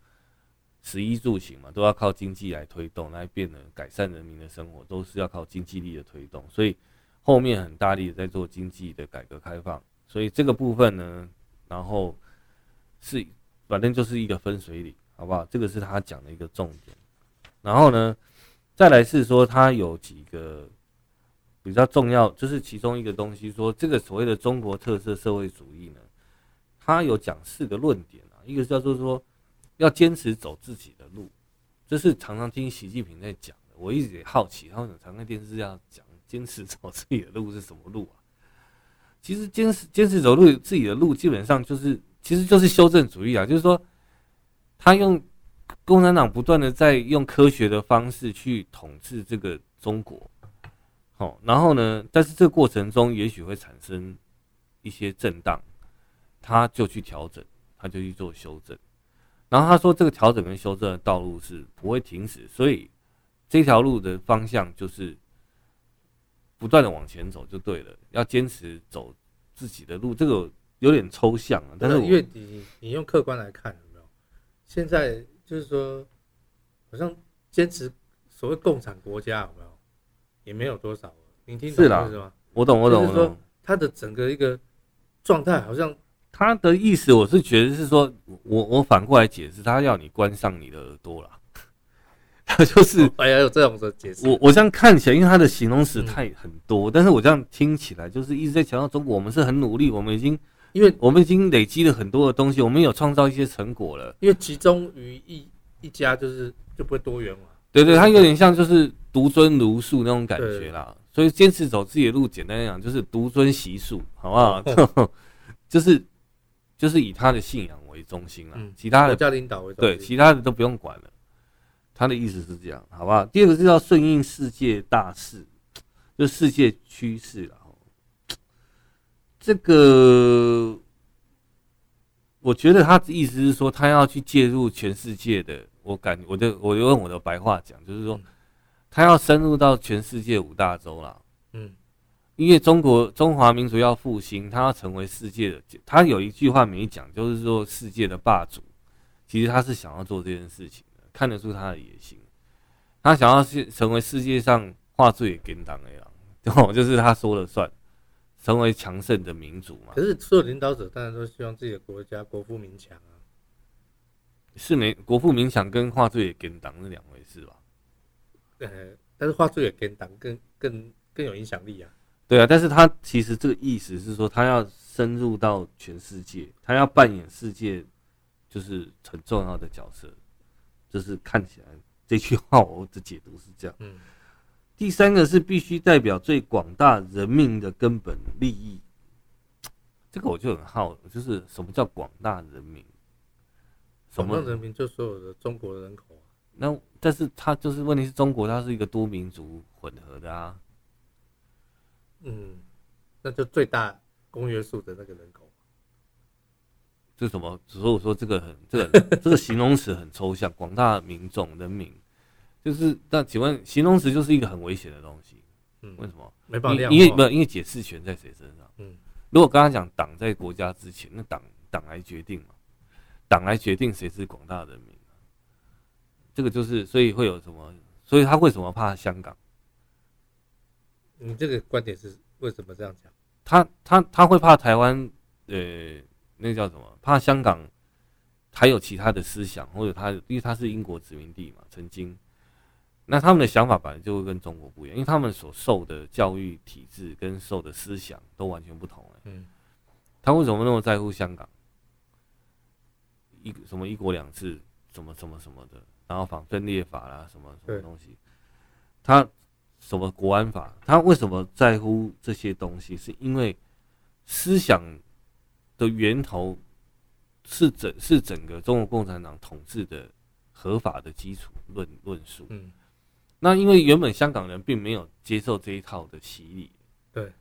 食衣住行嘛，都要靠经济来推动，来变得改善人民的生活，都是要靠经济力的推动。所以后面很大力的在做经济的改革开放。所以这个部分呢，然后是反正就是一个分水岭，好不好？这个是他讲的一个重点。然后呢，再来是说他有几个比较重要，就是其中一个东西，说这个所谓的中国特色社会主义呢，他有讲四个论点啊，一个叫做说。要坚持走自己的路，这是常常听习近平在讲的。我一直也好奇，他为什么常看电视要讲坚持走自己的路是什么路啊？其实坚持坚持走路自己的路，基本上就是其实就是修正主义啊，就是说他用共产党不断的在用科学的方式去统治这个中国，好，然后呢，但是这个过程中也许会产生一些震荡，他就去调整，他就去做修正。然后他说，这个调整跟修正的道路是不会停止，所以这条路的方向就是不断的往前走就对了。要坚持走自己的路，这个有点抽象啊。但是因为你你用客观来看有没有？现在就是说，好像坚持所谓共产国家有没有？也没有多少。你听懂是吗？我懂，我懂，我懂。就是说，他的整个一个状态好像。他的意思，我是觉得是说，我我反过来解释，他要你关上你的耳朵啦。他 *laughs* 就是，哎呀，有这种的解释。我我这样看起来，因为他的形容词太很多，但是我这样听起来，就是一直在强调中国，我们是很努力，我们已经，因为我们已经累积了很多的东西，我们有创造一些成果了。因为集中于一一家，就是就不会多元嘛。对对，他有点像就是独尊儒术那种感觉啦。所以坚持走自己的路，简单来讲就是独尊习术，好不好？*laughs* 就是。就是以他的信仰为中心了，其他的家领导为对，其他的都不用管了。他的意思是这样，好不好？第二个是要顺应世界大势，就世界趋势了。这个我觉得他的意思是说，他要去介入全世界的。我感，我就我就用我的白话讲，就是说，他要深入到全世界五大洲了。嗯。因为中国中华民族要复兴，他要成为世界的，他有一句话没讲，就是说世界的霸主。其实他是想要做这件事情的，看得出他的野心。他想要是成为世界上话最给党的样，*laughs* 就是他说了算，成为强盛的民族嘛。可是所有领导者当然都希望自己的国家国富民强啊。是没国富民强跟话最给党是两回事吧？呃，但是话最给党更更更有影响力啊。对啊，但是他其实这个意思是说，他要深入到全世界，他要扮演世界就是很重要的角色，就是看起来这句话我的解读是这样。嗯，第三个是必须代表最广大人民的根本利益，这个我就很好，就是什么叫广大人民？什么人民就所有的中国人口啊？那但是他就是问题是中国，它是一个多民族混合的啊。嗯，那就最大公约数的那个人口。这什么？所以我说这个很这个 *laughs* 这个形容词很抽象，广大民众人民，就是那请问形容词就是一个很危险的东西。嗯，为什么？没办法，因为没有因为解释权在谁身上？嗯，如果刚刚讲党在国家之前，那党党来决定嘛。党来决定谁是广大人民，这个就是所以会有什么？所以他为什么怕香港？你这个观点是为什么这样讲？他他他会怕台湾？呃，那个叫什么？怕香港还有其他的思想，或者他因为他是英国殖民地嘛，曾经，那他们的想法本来就会跟中国不一样，因为他们所受的教育体制跟受的思想都完全不同。嗯，他为什么那么在乎香港？一什么一国两制，什么什么什么的，然后仿分裂法啦，什么什么东西，他什么国安法，他为什么在乎这些东西？是因为思想的源头是整是整个中国共产党统治的合法的基础论论述。嗯，那因为原本香港人并没有接受这一套的洗礼，对，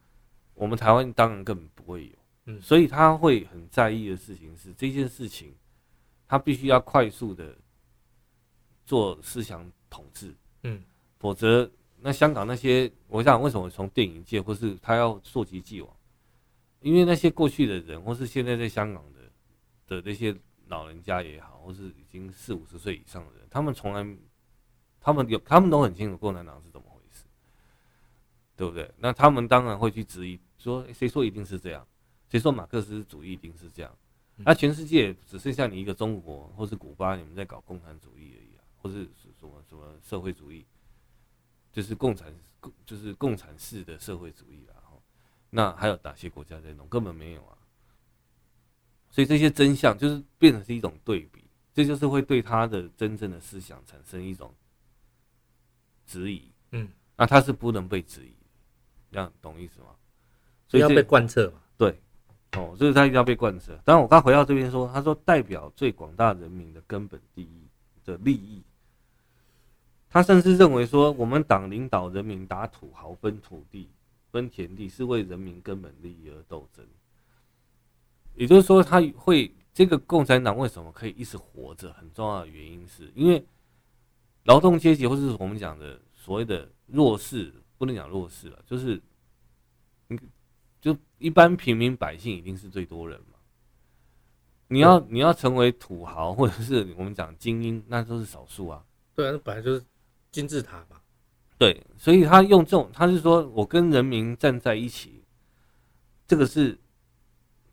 我们台湾当然根本不会有，嗯，所以他会很在意的事情是这件事情。他必须要快速的做思想统治，嗯，否则那香港那些，我想为什么从电影界或是他要溯及既往，因为那些过去的人或是现在在香港的的那些老人家也好，或是已经四五十岁以上的人，他们从来，他们有他们都很清楚共产党是怎么回事，对不对？那他们当然会去质疑，说谁说一定是这样？谁说马克思主义一定是这样？那、啊、全世界只剩下你一个中国，或是古巴，你们在搞共产主义而已啊，或是什么什么社会主义，就是共产，就是共产式的社会主义啊。那还有哪些国家在弄？根本没有啊。所以这些真相就是变成是一种对比，这就是会对他的真正的思想产生一种质疑。嗯，那他是不能被质疑，这样懂意思吗？所以要被贯彻嘛。对。哦，就是他一定要被贯彻。当然，我刚回到这边说，他说代表最广大人民的根本利益的利益。他甚至认为说，我们党领导人民打土豪分土地、分田地，是为人民根本利益而斗争。也就是说，他会这个共产党为什么可以一直活着？很重要的原因是因为劳动阶级，或是我们讲的所谓的弱势，不能讲弱势了，就是你。就一般平民百姓一定是最多人嘛？你要你要成为土豪或者是我们讲精英，那都是少数啊。对啊，那本来就是金字塔吧。对，所以他用这种，他是说我跟人民站在一起，这个是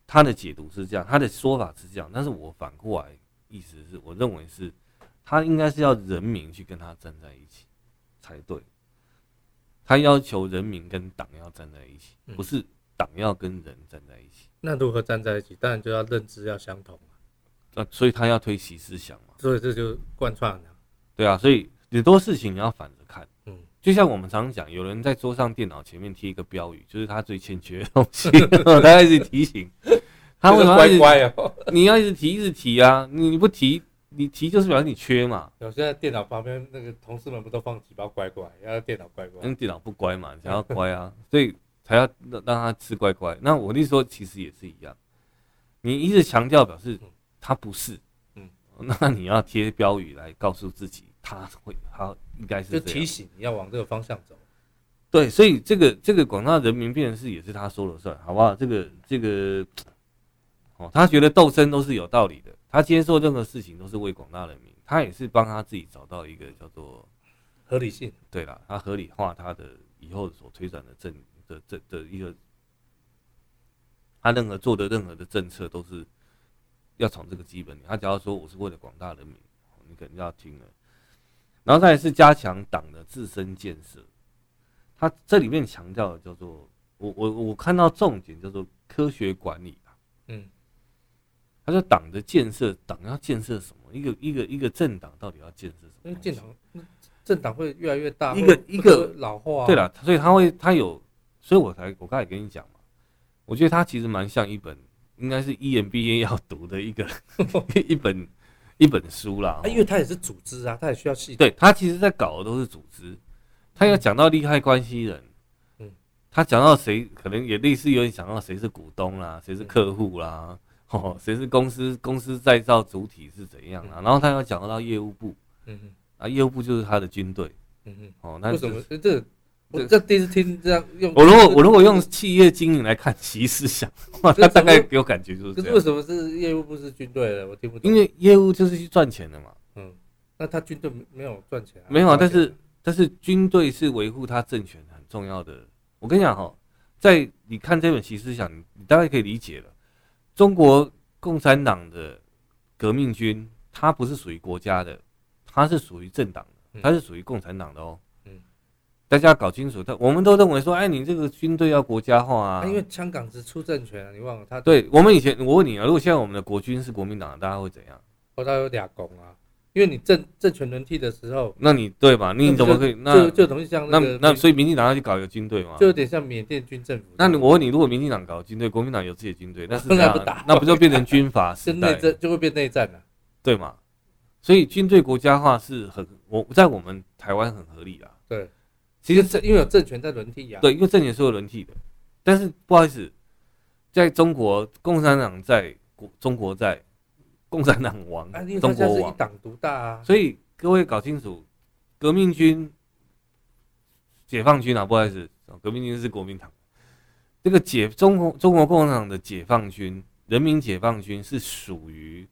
他的解读是这样，他的说法是这样。但是我反过来意思是我认为是，他应该是要人民去跟他站在一起才对。他要求人民跟党要站在一起，不是。党要跟人站在一起，那如何站在一起？当然就要认知要相同啊，所以他要推习思想嘛，所以这就贯穿了。对啊，所以很多事情你要反着看。嗯，就像我们常常讲，有人在桌上电脑前面贴一个标语，就是他最欠缺的东西，*laughs* 他一直提醒 *laughs* 他为什么乖乖啊？你要一直提，一直提啊！你你不提，你提就是表示你缺嘛。有现在电脑旁边那个同事们不都放几包乖乖，要电脑乖乖，因为电脑不乖嘛，想要乖啊，*laughs* 所以。才要让让他吃乖乖，那我的意思说，其实也是一样。你一直强调表示他不是，嗯，那你要贴标语来告诉自己，他会，他应该是。就提醒你要往这个方向走。对，所以这个这个广大人民变成是也是他说了算，好不好？这个这个，哦，他觉得斗争都是有道理的，他接受任何事情都是为广大人民，他也是帮他自己找到一个叫做合理性。对了，他合理化他的以后所推展的政。的这的一个，他任何做的任何的政策都是要从这个基本。他只要说我是为了广大人民，你肯定要听了。然后再来是加强党的自身建设，他这里面强调的叫做我我我看到重点叫做科学管理。嗯，他说党的建设，党要建设什么？一个一个一个政党到底要建设什么？因为建党，政党会越来越大，一个一个老化。对了，所以他会他有，所以我才我刚才跟你讲嘛，我觉得他其实蛮像一本，应该是 EMBA 要读的一个 *laughs* 一本一本书啦。因为他也是组织啊，他也需要系统。对，他其实在搞的都是组织，他要讲到利害关系人。嗯他讲到谁，可能也类似有点讲到谁是股东啦，谁是客户啦，哦，谁是公司公司再造主体是怎样啦，然后他要讲到业务部，嗯哼，啊，业务部就是他的军队，嗯哼，哦，那为什么这我这第一次听这样用？我如果我如果用企业经营来看其思想，哇，他大概给我感觉就是这样。可是为什么是业务不是军队的？我听不懂。因为业务就是去赚钱的嘛，嗯，那他军队没有赚钱？没有啊，但是但是军队是维护他政权很重要的。我跟你讲哈，在你看这本习思想，你大概可以理解了。中国共产党的革命军，它不是属于国家的，它是属于政党的，它是属于共产党的哦。嗯，大家要搞清楚。他我们都认为说，哎，你这个军队要国家化啊。因为香港只出政权啊，你忘了他？对，我们以前，我问你啊，如果现在我们的国军是国民党，大家会怎样？我倒有俩公啊。因为你政政权轮替的时候，那你对吧？你怎么可以？那就就等于像那那所以民进党要去搞一个军队嘛？就有点像缅甸军政府。那我问你，如果民进党搞军队，国民党有自己的军队，那是 *laughs* 这样，那不就变成军阀时代？*laughs* 内战就会变内战了，对吗？所以军队国家化是很我在我们台湾很合理的。对，其实这因为有政权在轮替呀。对，因为政权是有轮替的。但是不好意思，在中国共产党在，国中国在，共产党亡，中国亡，一党独大啊，所以。各位搞清楚，革命军、解放军啊，不好意思，革命军是国民党。这个解中国中国共产党的解放军、人民解放军是属于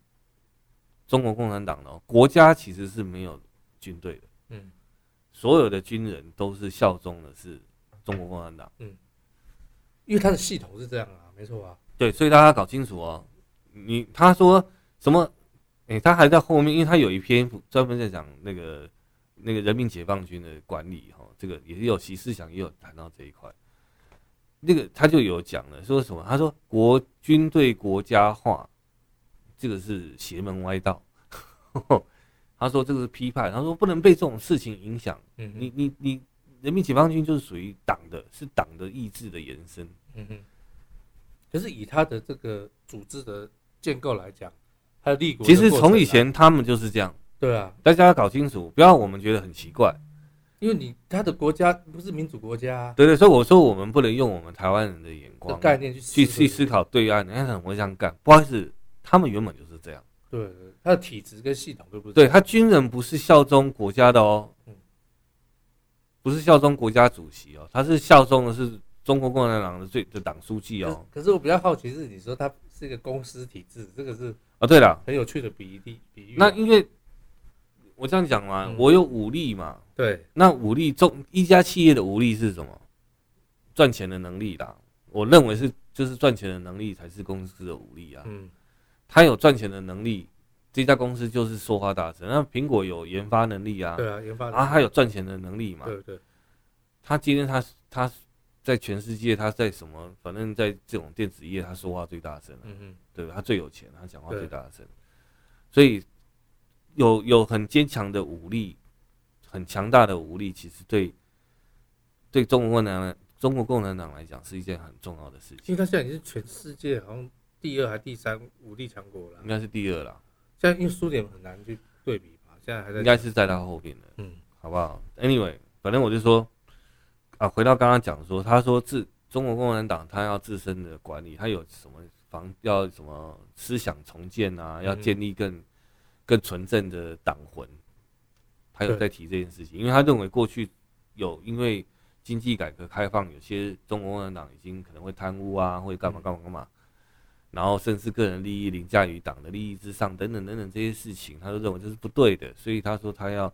中国共产党的。国家其实是没有军队的，嗯，所有的军人都是效忠的是中国共产党，嗯，因为他的系统是这样啊，没错啊，对，所以大家搞清楚哦。你他说什么？诶、欸，他还在后面，因为他有一篇专门在讲那个那个人民解放军的管理哈，这个也是有习思想，也有谈到这一块。那个他就有讲了，说什么？他说国军队国家化，这个是邪门歪道。他说这个是批判，他说不能被这种事情影响。嗯，你你你，人民解放军就是属于党的，是党的意志的延伸。嗯哼。可是以他的这个组织的建构来讲。其实从以前他们就是这样，对啊，大家要搞清楚，不要我们觉得很奇怪，因为你他的国家不是民主国家，对对，所以我说我们不能用我们台湾人的眼光概念去去去思考对岸，你看怎么会这样干？不好意思，他们原本就是这样，对，他的体制跟系统都不对？对，他军人不是效忠国家的哦，不是效忠国家主席哦，他是效忠的是中国共产党的最的党书记哦。可是我比较好奇是，你说他是一个公司体制，这个是。啊，对了，很有趣的比例比喻。那因为我这样讲嘛，我有武力嘛，对。那武力中一家企业的武力是什么？赚钱的能力啦。我认为是，就是赚钱的能力才是公司的武力啊。嗯。他有赚钱的能力，这家公司就是说话大声。那苹果有研发能力啊，对啊，研发啊，它有赚钱的能力嘛。对对。他今天他他在全世界他在什么？反正在这种电子业，他说话最大声。嗯嗯。对，他最有钱，他讲话最大声，所以有有很坚强的武力，很强大的武力，其实对对中国共产党、中国共产党来讲是一件很重要的事情。因为他现在已经是全世界好像第二还第三武力强国了，应该是第二了。现在因为苏联很难去对比嘛，现在还在，应该是在他后边的，嗯，好不好？Anyway，反正我就说啊，回到刚刚讲说，他说自中国共产党他要自身的管理，他有什么防？要什么思想重建啊？要建立更更纯正的党魂，他有在提这件事情，因为他认为过去有因为经济改革开放，有些中国共产党已经可能会贪污啊，会干嘛干嘛干嘛，然后甚至个人利益凌驾于党的利益之上，等等等等这些事情，他都认为这是不对的，所以他说他要。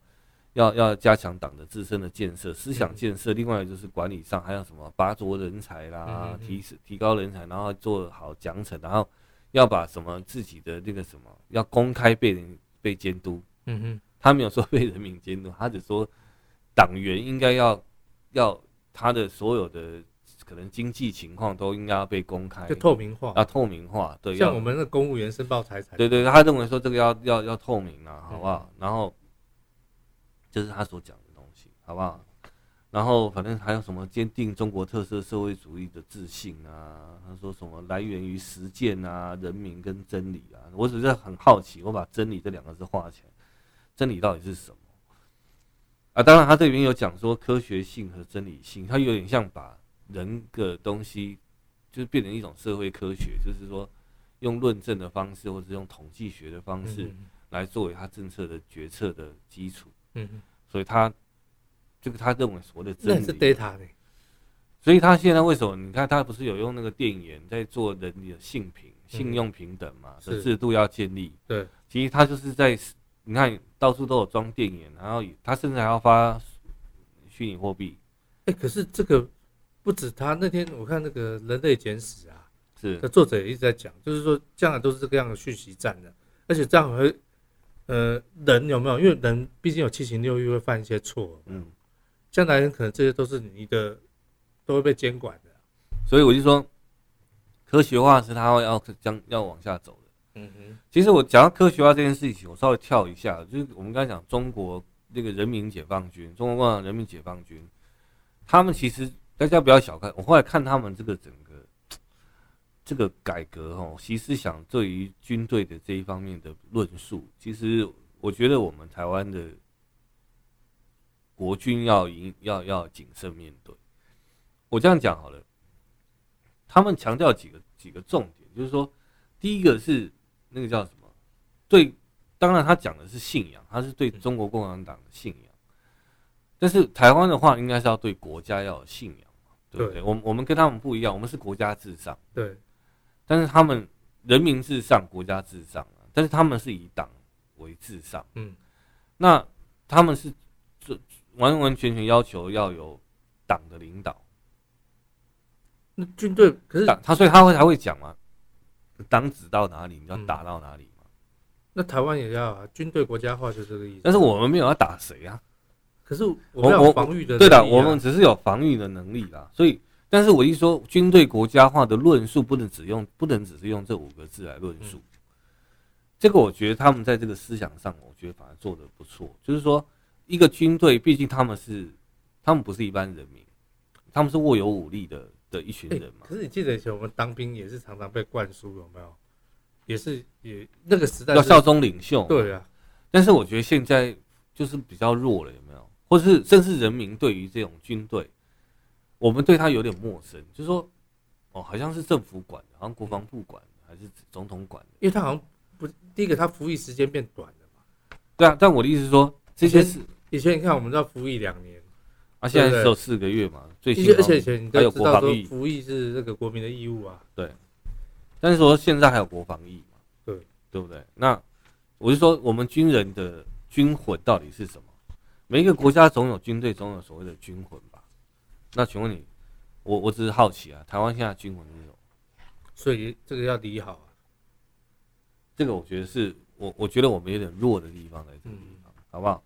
要要加强党的自身的建设、思想建设，另外就是管理上还有什么拔擢人才啦，提提高人才，然后做好奖惩，然后要把什么自己的那个什么要公开被人被监督。嗯哼，他没有说被人民监督，他只说党员应该要要他的所有的可能经济情况都应该要被公开，就透明化，啊透明化，对，像我们的公务员申报财产，对对，他认为说这个要要要透明啊，好不好？嗯、然后就是他所讲的东西，好不好？然后反正还有什么坚定中国特色社会主义的自信啊？他说什么来源于实践啊，人民跟真理啊？我只是很好奇，我把真理这两个字画起来，真理到底是什么？啊，当然他这里面有讲说科学性和真理性，他有点像把人的东西就是变成一种社会科学，就是说用论证的方式，或者用统计学的方式来作为他政策的决策的基础。嗯，所以他。这个他认为所谓的真理，那是 data 的，所以他现在为什么？你看他不是有用那个电源在做人的性平、信用平等嘛？的制度要建立。对，其实他就是在你看到处都有装电源，然后他甚至还要发虚拟货币。哎，可是这个不止他，那天我看那个《人类简史》啊，是的作者也一直在讲，就是说将来都是这个样的讯息战的，而且这样会呃人有没有？因为人毕竟有七情六欲，会犯一些错。嗯。将来可能这些都是你的，都会被监管的，所以我就说，科学化是他要将要往下走的。嗯哼，其实我讲到科学化这件事情，我稍微跳一下，就是我们刚才讲中国那个人民解放军，中国共产党人民解放军，他们其实大家不要小看，我后来看他们这个整个 *tsk* 这个改革哦，其实想对于军队的这一方面的论述，其实我觉得我们台湾的。国军要应要要谨慎面对。我这样讲好了，他们强调几个几个重点，就是说，第一个是那个叫什么？对，当然他讲的是信仰，他是对中国共产党的信仰。但是台湾的话，应该是要对国家要有信仰，对不对？我我们跟他们不一样，我们是国家至上。对。但是他们人民至上，国家至上啊。但是他们是以党为至上。嗯。那他们是这。完完全全要求要有党的领导，那军队可是他，所以他会他会讲嘛，党指到哪里，你要打到哪里嘛。那台湾也要啊，军队国家化就这个意思。但是我们没有要打谁啊？可是我们有防御的，对的，我们只是有防御的能力啦。所以，但是我一说军队国家化的论述，不能只用，不能只是用这五个字来论述。这个我觉得他们在这个思想上，我觉得反而做的不错，就是说。一个军队，毕竟他们是，他们不是一般人民，他们是握有武力的的一群人嘛。可是你记得以前我们当兵也是常常被灌输有没有？也是也那个时代要效忠领袖。对啊，但是我觉得现在就是比较弱了，有没有？或者是甚至人民对于这种军队，我们对他有点陌生，就是说，哦，好像是政府管的，好像国防部管的，还是总统管的？因为他好像不，第一个他服役时间变短了嘛。对啊，但我的意思是说，这些是。以前你看，我们都要服役两年，啊，现在只有四个月嘛。最新而且以前你都知道说服役是这个国民的义务啊。对，但是说现在还有国防役嘛？对，对不对？那我就说，我们军人的军魂到底是什么？每一个国家总有军队，总有所谓的军魂吧？那请问你，我我只是好奇啊，台湾现在军魂是什么？所以这个要理好啊。这个我觉得是我我觉得我们有点弱的地方在这个地方，好不好？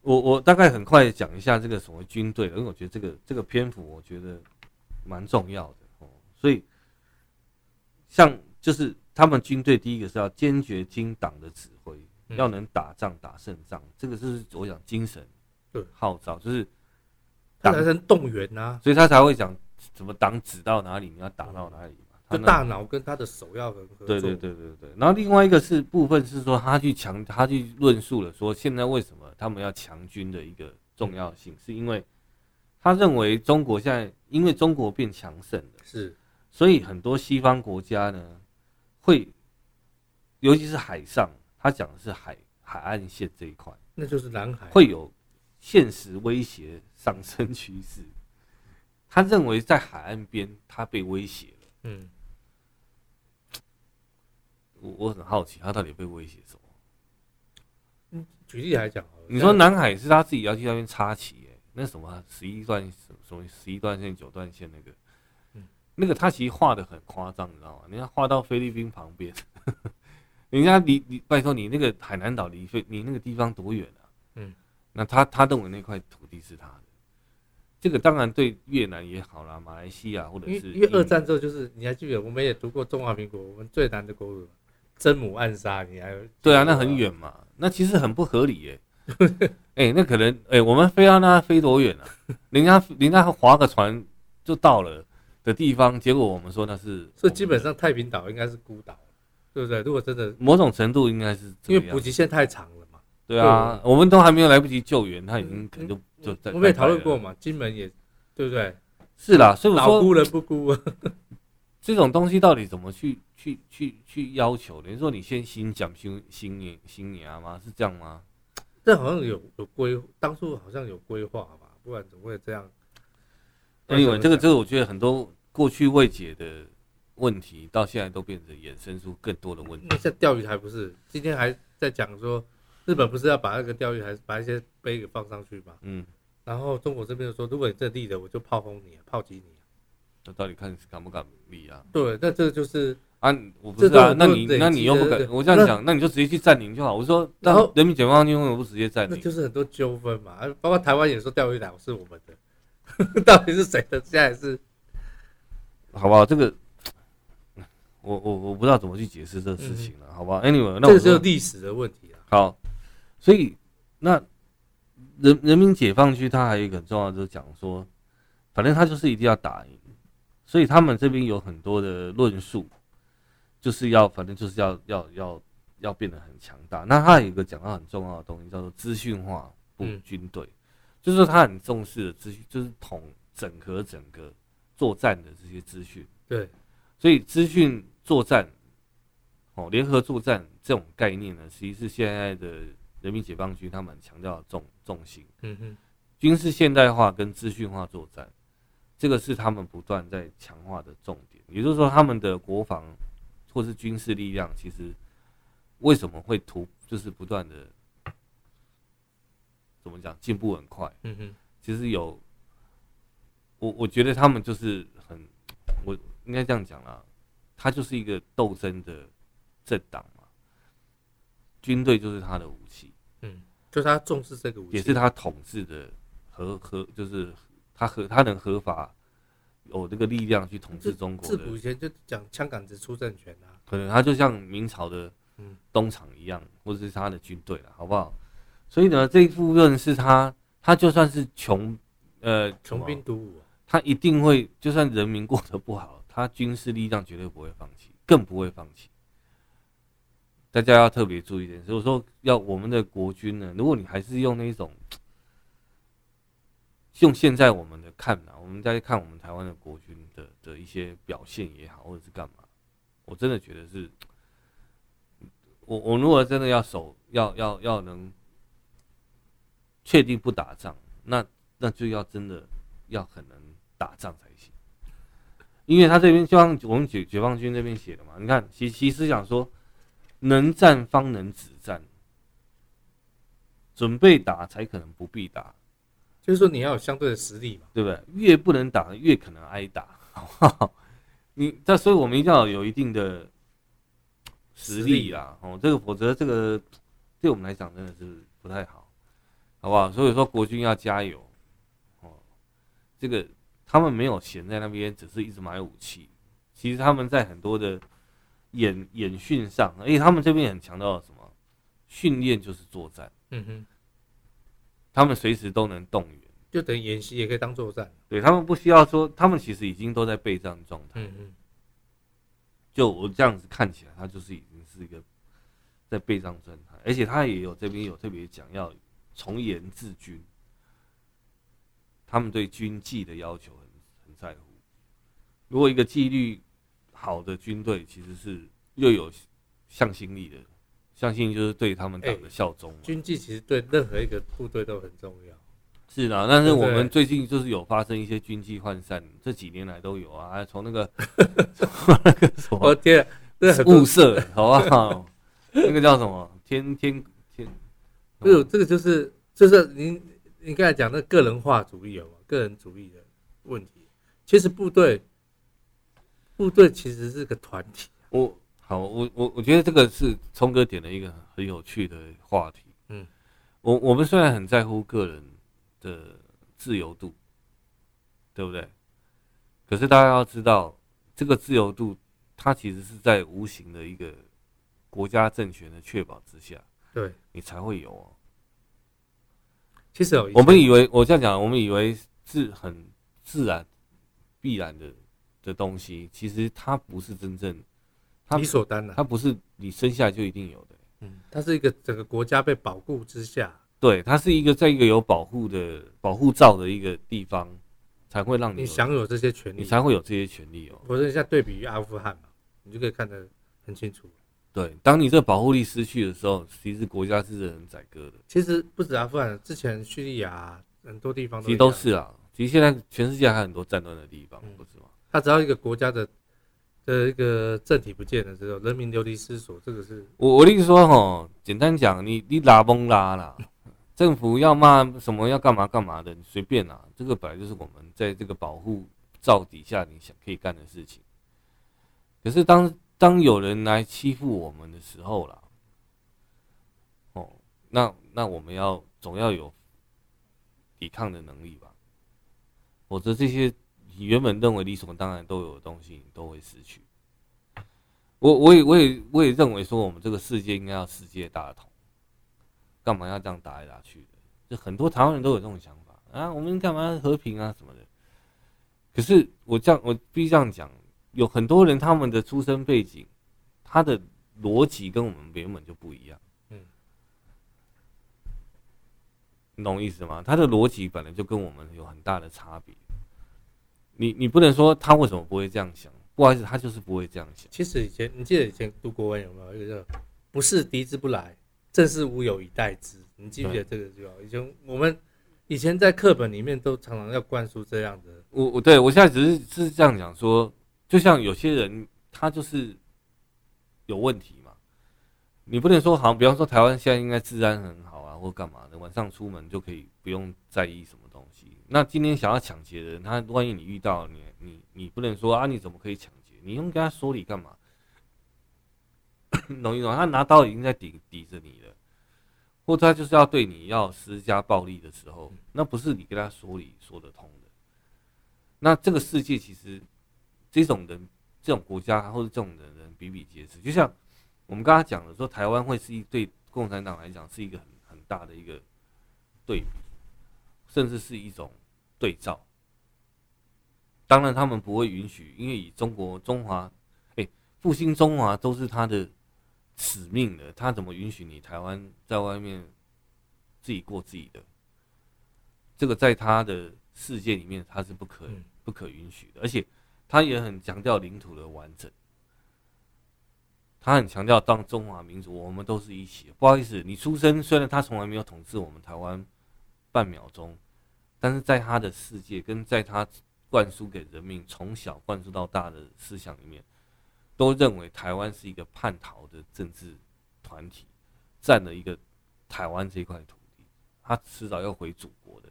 我我大概很快讲一下这个所谓军队，因为我觉得这个这个篇幅我觉得蛮重要的哦。所以像就是他们军队第一个是要坚决听党的指挥，要能打仗打胜仗，这个是我讲精神号召，就是他才能动员呐，所以他才会讲什么党指到哪里，你要打到哪里。就大脑跟他的手要很合作。对对对对对。然后另外一个是部分是说，他去强，他去论述了说，现在为什么他们要强军的一个重要性，是因为他认为中国现在因为中国变强盛了，是，所以很多西方国家呢会，尤其是海上，他讲的是海海岸线这一块，那就是南海，会有现实威胁上升趋势。他认为在海岸边，他被威胁了。嗯。我我很好奇，他到底被威胁什么？嗯，举例来讲，你说南海是他自己要去那边插旗，哎，那什么十一段什么十一段线、九段线那个，嗯，那个他其实画的很夸张，你知道吗？你看画到菲律宾旁边，人家离你拜托你那个海南岛离飞你那个地方多远啊？嗯，那他他认为那块土地是他的，这个当然对越南也好啦，马来西亚或者是因为二战之后就是你还记得我们也读过中华民国，我们最难的国语真母暗杀，你还对啊，那很远嘛，那其实很不合理耶。哎、欸，*laughs* 那可能哎、欸，我们飞到那飞多远啊？*laughs* 人家人家划个船就到了的地方，结果我们说那是，所以基本上太平岛应该是孤岛，对不对？如果真的某种程度应该是因为补给线太长了嘛。对啊，对我们都还没有来不及救援，他已经可能就。就在我们也讨论过嘛，金门也对不对？是啦，所以我说老孤人不孤，*laughs* 这种东西到底怎么去去去去要求？等于说你先新讲新新年新年吗？是这样吗？这好像有有规，当初好像有规划吧，不然怎么会这样？因为这个这个，我觉得很多过去未解的问题，到现在都变成衍生出更多的问题。那像钓鱼台不是？今天还在讲说。日本不是要把那个钓鱼台把一些碑给放上去吗？嗯，然后中国这边就说，如果你这立的，我就炮轰你，炮击你。那到底看敢不敢立啊？对，那这个就是啊，我不知道，那你那你又不敢，我这样讲，那你就直接去占领就好。我说，然后人民解放军为什么不直接占领？就是很多纠纷嘛，包括台湾也说钓鱼岛是我们的，*laughs* 到底是谁的？现在是，好不好？这个我我我不知道怎么去解释这个事情了，好不好？Anyway，那这就是历史的问题啊。好。所以，那人人民解放区他还有一个很重要，就是讲说，反正他就是一定要打赢，所以他们这边有很多的论述，就是要反正就是要要要要变得很强大。那他有一个讲到很重要的东西，叫做资讯化部军队，就是说他很重视的资讯，就是统整合整个作战的这些资讯。对，所以资讯作战，哦，联合作战这种概念呢，其实是现在的。人民解放军他们强调的重重心，嗯哼，军事现代化跟资讯化作战，这个是他们不断在强化的重点。也就是说，他们的国防或是军事力量，其实为什么会突，就是不断的怎么讲进步很快，嗯哼，其实有我我觉得他们就是很，我应该这样讲啦，他就是一个斗争的政党嘛，军队就是他的武器。嗯就是他重视这个武器，也是他统治的合合，就是他合他能合法有这个力量去统治中国。自古以前就讲枪杆子出政权啊，可能他就像明朝的东厂一样，或者是他的军队了，好不好？所以呢，这一部分是他，他就算是穷，呃，穷兵黩武，他一定会，就算人民过得不好，他军事力量绝对不会放弃，更不会放弃。大家要特别注意一点，所以说要我们的国军呢，如果你还是用那种，用现在我们的看法，我们再看我们台湾的国军的的一些表现也好，或者是干嘛，我真的觉得是，我我如果真的要守，要要要能确定不打仗，那那就要真的要很能打仗才，因为他这边就像我们解解放军这边写的嘛，你看其其实讲说。能战方能止战，准备打才可能不必打，就是说你要有相对的实力嘛，对不对？越不能打，越可能挨打，好不好？*laughs* 你这，所以我们一定要有一定的实力啦，哦，这个否则这个对我们来讲真的是不太好，好不好？所以说国军要加油，哦，这个他们没有闲在那边，只是一直买武器，其实他们在很多的。演演训上，而且他们这边很强调什么？训练就是作战。嗯哼，他们随时都能动员，就等于演习也可以当作战。对，他们不需要说，他们其实已经都在备战状态。嗯嗯，就我这样子看起来，他就是已经是一个在备战状态，而且他也有这边有特别讲要从严治军，他们对军纪的要求很很在乎。如果一个纪律。好的军队其实是又有向心力的，向心就是对他们党的效忠。军纪其实对任何一个部队都很重要。是的，但是我们最近就是有发生一些军纪涣散，这几年来都有啊。从那个 *laughs* 那个什么，我天，物色好不好？那个叫什么？天天天，不是这个就是就是您您刚才讲那个人化主义有吗？个人主义的问题，其实部队。部队其实是个团体。我好，我我我觉得这个是聪哥点了一个很有趣的话题。嗯，我我们虽然很在乎个人的自由度，对不对？可是大家要知道，这个自由度，它其实是在无形的一个国家政权的确保之下，对你才会有哦。其实我们以为我这样讲，我们以为是很自然、必然的的东西，其实它不是真正它理所当然，它不是你生下来就一定有的。嗯，它是一个整个国家被保护之下，对，它是一个在一个有保护的保护罩的一个地方。才会让你，你享有这些权利，你才会有这些权利哦。我说一下对比于阿富汗嘛，你就可以看得很清楚。对，当你这个保护力失去的时候，其实国家是任人宰割的。其实不止阿富汗，之前叙利亚很多地方都其实都是啊。其实现在全世界还有很多战乱的地方，不是吗？他只要一个国家的的一个政体不见了之后，人民流离失所，这个是我我跟你说哈，简单讲，你你拉崩拉啦。政府要骂什么要干嘛干嘛的，你随便啦。这个本来就是我们在这个保护罩底下你想可以干的事情。可是当当有人来欺负我们的时候啦，哦，那那我们要总要有抵抗的能力吧，否则这些你原本认为理所当然都有的东西，你都会失去。我我也我也我也认为说，我们这个世界应该要世界大同。干嘛要这样打来打去的？就很多台湾人都有这种想法啊，我们干嘛要和平啊什么的？可是我这样，我必须这样讲，有很多人他们的出生背景，他的逻辑跟我们原本就不一样。嗯，你懂我意思吗？他的逻辑本来就跟我们有很大的差别。你你不能说他为什么不会这样想？不好意思，他就是不会这样想。其实以前你记得以前读国文有没有一个叫“不是敌之不来”。正是无有以待之，你记不记得这个句话？以前我们以前在课本里面都常常要灌输这样的。我我对我现在只是是这样讲说，就像有些人他就是有问题嘛，你不能说好像比方说台湾现在应该治安很好啊，或干嘛的，晚上出门就可以不用在意什么东西。那今天想要抢劫的人，他万一你遇到你你你不能说啊，你怎么可以抢劫？你用跟他说理干嘛？*coughs* 懂一懂，他拿刀已经在抵抵着你了，或者他就是要对你要施加暴力的时候，那不是你跟他说理说得通的。那这个世界其实这种人、这种国家或者这种的人比比皆是。就像我们刚刚讲的说，台湾会是一对共产党来讲是一个很很大的一个对比，甚至是一种对照。当然，他们不会允许，因为以中国中华，哎，复兴中华都是他的。使命的，他怎么允许你台湾在外面自己过自己的？这个在他的世界里面，他是不可不可允许的。而且他也很强调领土的完整，他很强调当中华民族，我们都是一起。不好意思，你出生虽然他从来没有统治我们台湾半秒钟，但是在他的世界跟在他灌输给人民从小灌输到大的思想里面。都认为台湾是一个叛逃的政治团体，占了一个台湾这块土地，他迟早要回祖国的。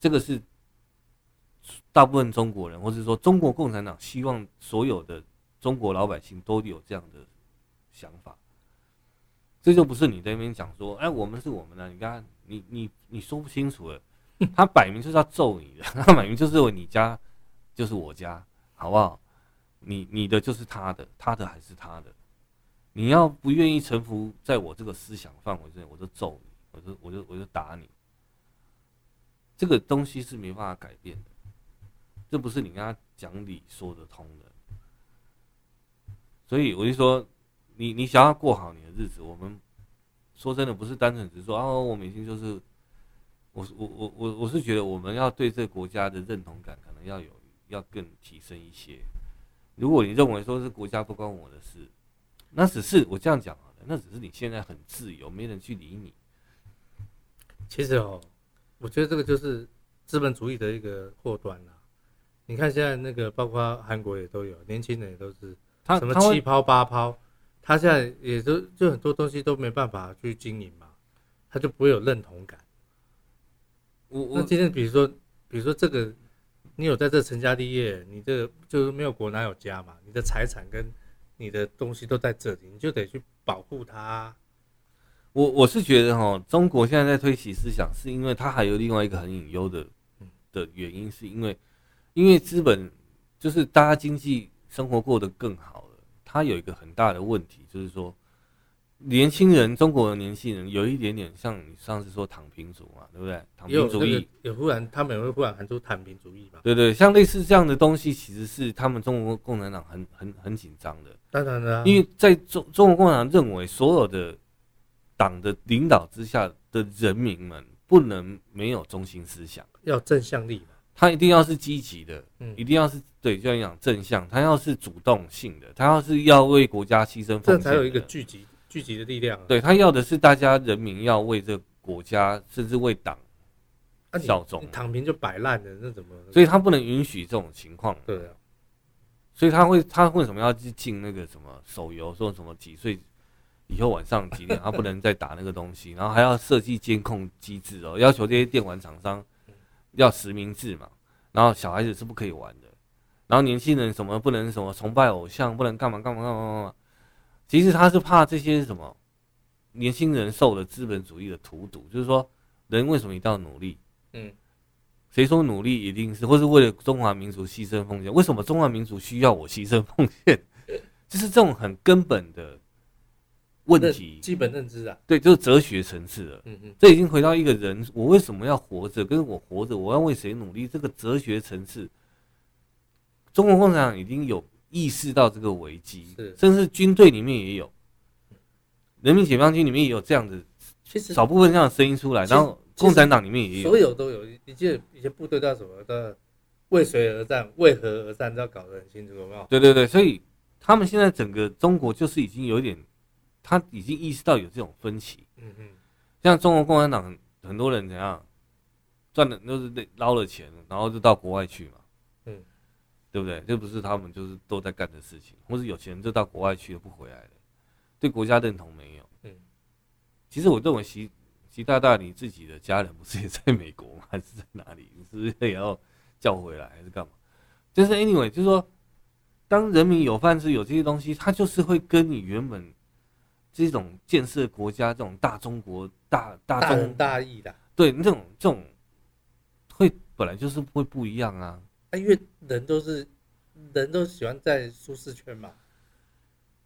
这个是大部分中国人，或者说中国共产党希望所有的中国老百姓都有这样的想法。这就不是你在那边讲说，哎，我们是我们的，你看你你你说不清楚了，他摆明就是要揍你的，*laughs* 他摆明就是你家就是我家，好不好？你你的就是他的，他的还是他的。你要不愿意臣服在我这个思想范围之内，我就揍你，我就我就我就打你。这个东西是没办法改变的，这不是你跟他讲理说得通的。所以我就说，你你想要过好你的日子，我们说真的不是单纯只是说啊，我每天就是，我我我我我是觉得我们要对这个国家的认同感可能要有要更提升一些。如果你认为说是国家不关我的事，那只是我这样讲好了，那只是你现在很自由，没人去理你。其实哦，我觉得这个就是资本主义的一个祸端啦。你看现在那个，包括韩国也都有，年轻人也都是他什么七抛八抛，他现在也都就很多东西都没办法去经营嘛，他就不会有认同感。我我那今天比如说，比如说这个。你有在这成家立业，你这个就是没有国哪有家嘛？你的财产跟你的东西都在这里，你就得去保护它。我我是觉得哈，中国现在在推起思想，是因为它还有另外一个很隐忧的的原因，是因为因为资本就是大家经济生活过得更好了，它有一个很大的问题，就是说。年轻人，中国的年轻人有一点点像你上次说躺平族嘛，对不对？躺平主义有，有忽然他们也会忽然喊出躺平主义嘛？对对，像类似这样的东西，其实是他们中国共产党很很很紧张的。当然了，因为在中中国共产党认为，所有的党的领导之下的人民们不能没有中心思想，要正向力嘛。他一定要是积极的，嗯，一定要是对，就像讲正向，他要是主动性的，他要是要为国家牺牲奉献，这才有一个聚集。聚集的力量，对，他要的是大家人民要为这个国家，甚至为党效忠。躺平就摆烂的，那怎么？所以他不能允许这种情况。对啊，所以他会，他为什么要去进那个什么手游？说什么几岁以后晚上几点他不能再打那个东西，然后还要设计监控机制哦，要求这些电玩厂商要实名制嘛，然后小孩子是不可以玩的，然后年轻人什么不能什么崇拜偶像，不能干嘛干嘛干嘛干嘛。其实他是怕这些什么年轻人受了资本主义的荼毒，就是说人为什么一定要努力？嗯，谁说努力一定是或是为了中华民族牺牲奉献？为什么中华民族需要我牺牲奉献？*laughs* 就是这种很根本的问题，基本认知啊。对，就是哲学层次的。嗯嗯，这已经回到一个人，我为什么要活着？跟我活着，我要为谁努力？这个哲学层次，中国共产党已经有。意识到这个危机，甚至军队里面也有，人民解放军里面也有这样的，其实少部分这样的声音出来，然后共产党里面也有，所有都有。你记得以前部队叫什么的？为谁而战？为何而战？都要搞得很清楚，有没有？对对对，所以他们现在整个中国就是已经有点，他已经意识到有这种分歧。嗯嗯，像中国共产党很多人怎样赚的都是捞了钱，然后就到国外去嘛。嗯对不对？这不是他们就是都在干的事情，或是有钱人就到国外去了不回来了，对国家认同没有？嗯，其实我认为习习大大你自己的家人不是也在美国吗？还是在哪里？你是不是也要叫回来还是干嘛？就是 anyway，就是说，当人民有饭吃，有这些东西，他就是会跟你原本这种建设国家这种大中国大大中大义的，对，那种这种会本来就是会不一样啊。因为人都是人都喜欢在舒适圈嘛。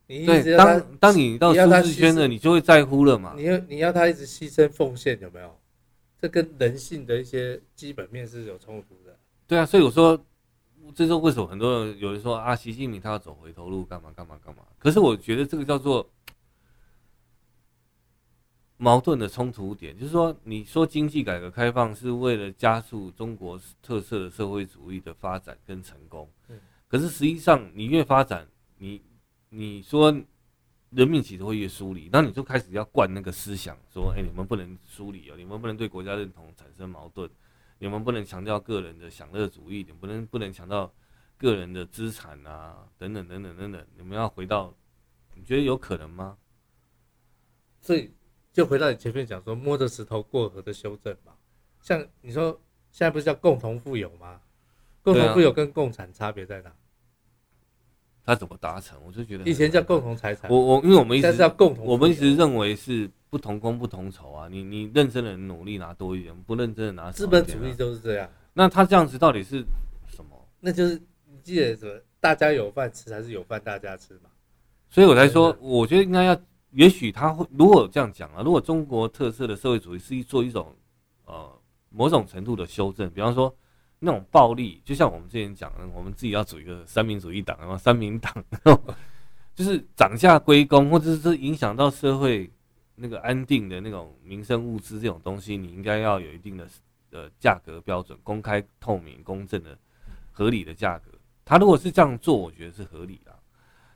你对，当当你到舒适圈了，你就会在乎了嘛。你要你要他一直牺牲奉献，有没有？这跟人性的一些基本面是有冲突的。对啊，所以我说，这是为什么很多人有人说啊，习近平他要走回头路，干嘛干嘛干嘛？可是我觉得这个叫做。矛盾的冲突点就是说，你说经济改革开放是为了加速中国特色的社会主义的发展跟成功，可是实际上你越发展，你你说人民其实会越疏离，那你就开始要灌那个思想，说，哎，你们不能疏离哦，你们不能对国家认同产生矛盾，你们不能强调个人的享乐主义，你不能不能强调个人的资产啊，等等等等等等，你们要回到，你觉得有可能吗？所以。就回到你前面讲说摸着石头过河的修正嘛，像你说现在不是叫共同富有吗？共同富有跟共产差别在哪？他怎么达成？我就觉得以前叫共同财产，我我因为我们一直叫共同，我们一直认为是不同工不同酬啊。你你认真的努力拿多一点，不认真的拿少一点。资本主义就是这样。那他这样子到底是什么？那就是你记得什么？大家有饭吃还是有饭大家吃嘛？所以我才说，我觉得应该要。也许他会，如果这样讲啊，如果中国特色的社会主义是做一种，呃，某种程度的修正，比方说那种暴力，就像我们之前讲的，我们自己要组一个三民主义党，然后三民党，就是涨价归公，或者是影响到社会那个安定的那种民生物资这种东西，你应该要有一定的呃价格标准，公开、透明、公正的、合理的价格。他如果是这样做，我觉得是合理的。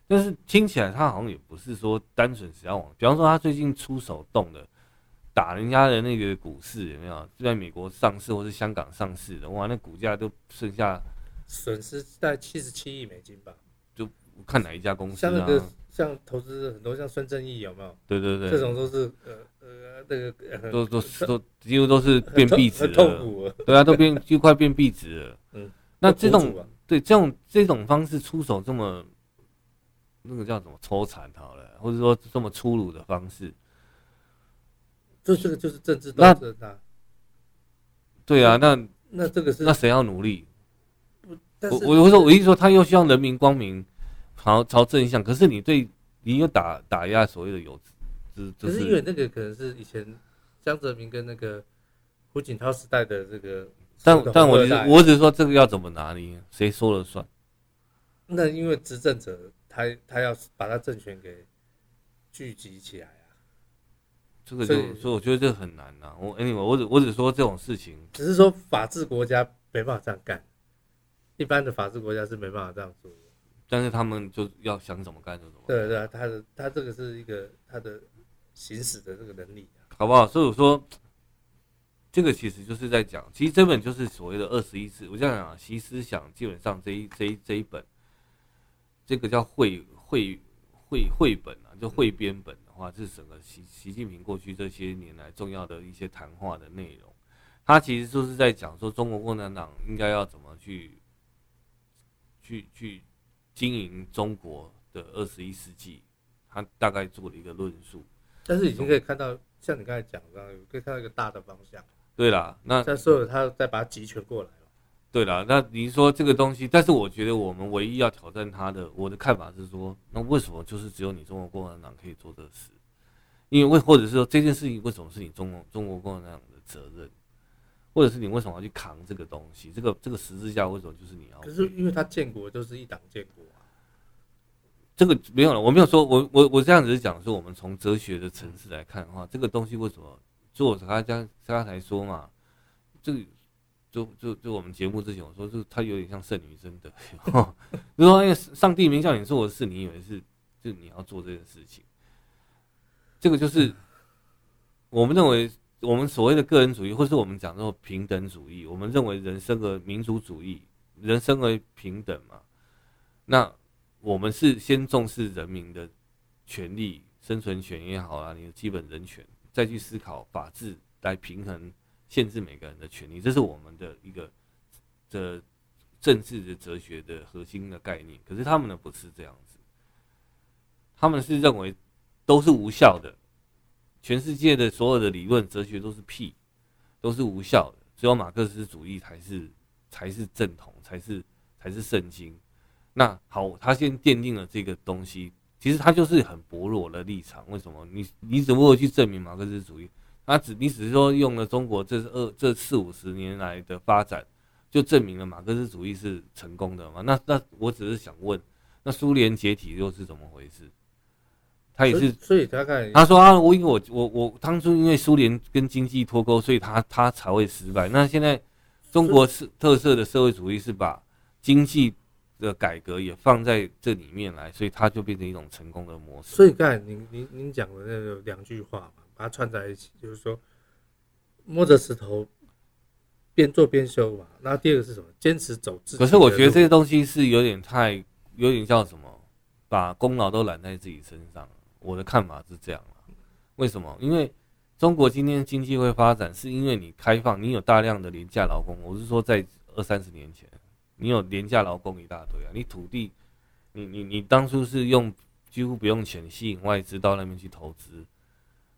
但是听起来他好像也不是说单纯只要往，比方说他最近出手动的，打人家的那个股市有没有？就在美国上市或是香港上市的，哇，那股价都剩下损失在七十七亿美金吧？就看哪一家公司，像那个像投资很多像孙正义有没有？对对对，这种都是呃呃那个都都都几乎都是变壁纸了，痛苦对啊，都变就快变壁纸了。嗯，那这种对这种这种方式出手这么。那个叫什么抽残好了，或者说这么粗鲁的方式，这这个就是政治斗争啊。对啊，那那这个是那谁要努力？我我我说我一说他又希望人民光明朝朝正向，可是你对你又打打压所谓的有，只就是因为那个可能是以前江泽民跟那个胡锦涛时代的这个，但但我我只是说这个要怎么拿捏，谁说了算？那因为执政者他他要把他政权给聚集起来啊，这个就所以，所以我觉得这个很难呐。我 anyway 我只我只说这种事情，只是说法治国家没办法这样干。一般的法治国家是没办法这样做的，但是他们就要想怎么干就怎么干。对对啊，他的他这个是一个他的行使的这个能力，好不好？所以我说，这个其实就是在讲，其实这本就是所谓的二十一世。我这样讲啊，习思想基本上这一这一这一本，这个叫汇汇汇汇本啊，就汇编本的话，是整个习习近平过去这些年来重要的一些谈话的内容。他其实就是在讲说，中国共产党应该要怎么去。去去经营中国的二十一世纪，他大概做了一个论述，但是已经可以看到，像你刚才讲的，可以看到一个大的方向。对啦，那再说他再把它集权过来了。对啦，那你说这个东西，但是我觉得我们唯一要挑战他的，我的看法是说，那为什么就是只有你中国共产党可以做这事？因为为或者是说这件事情为什么是你中国中国共产党的责任？或者是你为什么要去扛这个东西？这个这个十字架为什么就是你要？可是因为他建国都是一党建国啊。这个没有了，我没有说，我我我这样子是讲说，我们从哲学的层次来看的话，这个东西为什么？就我刚才刚才说嘛，这个就就就我们节目之前我说，就他有点像圣女贞德，就说因为上帝没叫你做的事，你以为是就你要做这件事情，这个就是我们认为。我们所谓的个人主义，或是我们讲的平等主义，我们认为人生而民主主义，人生而平等嘛。那我们是先重视人民的权利、生存权也好啊，你的基本人权，再去思考法治来平衡、限制每个人的权利，这是我们的一个的政治的哲学的核心的概念。可是他们呢，不是这样子，他们是认为都是无效的。全世界的所有的理论哲学都是屁，都是无效的，只有马克思主义才是才是正统，才是才是圣经。那好，他先奠定了这个东西，其实他就是很薄弱的立场。为什么？你你怎么会去证明马克思主义？他只你只是说用了中国这二这四五十年来的发展，就证明了马克思主义是成功的嘛？那那我只是想问，那苏联解体又是怎么回事？他也是，所以大概他说啊，我因为我我我当初因为苏联跟经济脱钩，所以他他才会失败。那现在中国是特色的社会主义是把经济的改革也放在这里面来，所以它就变成一种成功的模式。所以刚才您您您讲的那个两句话嘛，把它串在一起，就是说摸着石头边做边修嘛。那第二个是什么？坚持走自己。可是我觉得这些东西是有点太有点叫什么，把功劳都揽在自己身上。我的看法是这样，为什么？因为中国今天经济会发展，是因为你开放，你有大量的廉价劳工。我是说，在二三十年前，你有廉价劳工一大堆啊。你土地，你你你当初是用几乎不用钱吸引外资到那边去投资，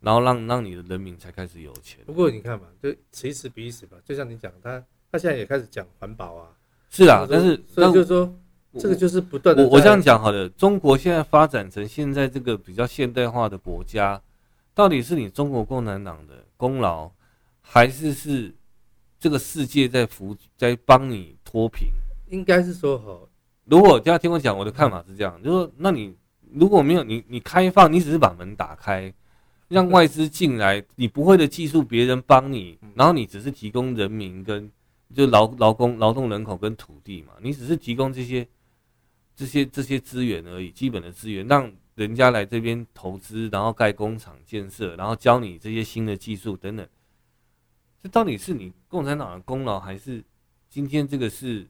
然后让让你的人民才开始有钱。不过你看嘛，就此一时彼一时吧。就像你讲，他他现在也开始讲环保啊。是啊，但是所以就是说。这个就是不断的。我我这样讲好了，中国现在发展成现在这个比较现代化的国家，到底是你中国共产党的功劳，还是是这个世界在扶在帮你脱贫？应该是说哈，如果大家听我讲，我的看法是这样，就是说，那你如果没有你你开放，你只是把门打开，让外资进来，你不会的技术别人帮你，然后你只是提供人民跟就劳劳工劳动人口跟土地嘛，你只是提供这些。这些这些资源而已，基本的资源，让人家来这边投资，然后盖工厂建设，然后教你这些新的技术等等。这到底是你共产党的功劳，还是今天这个是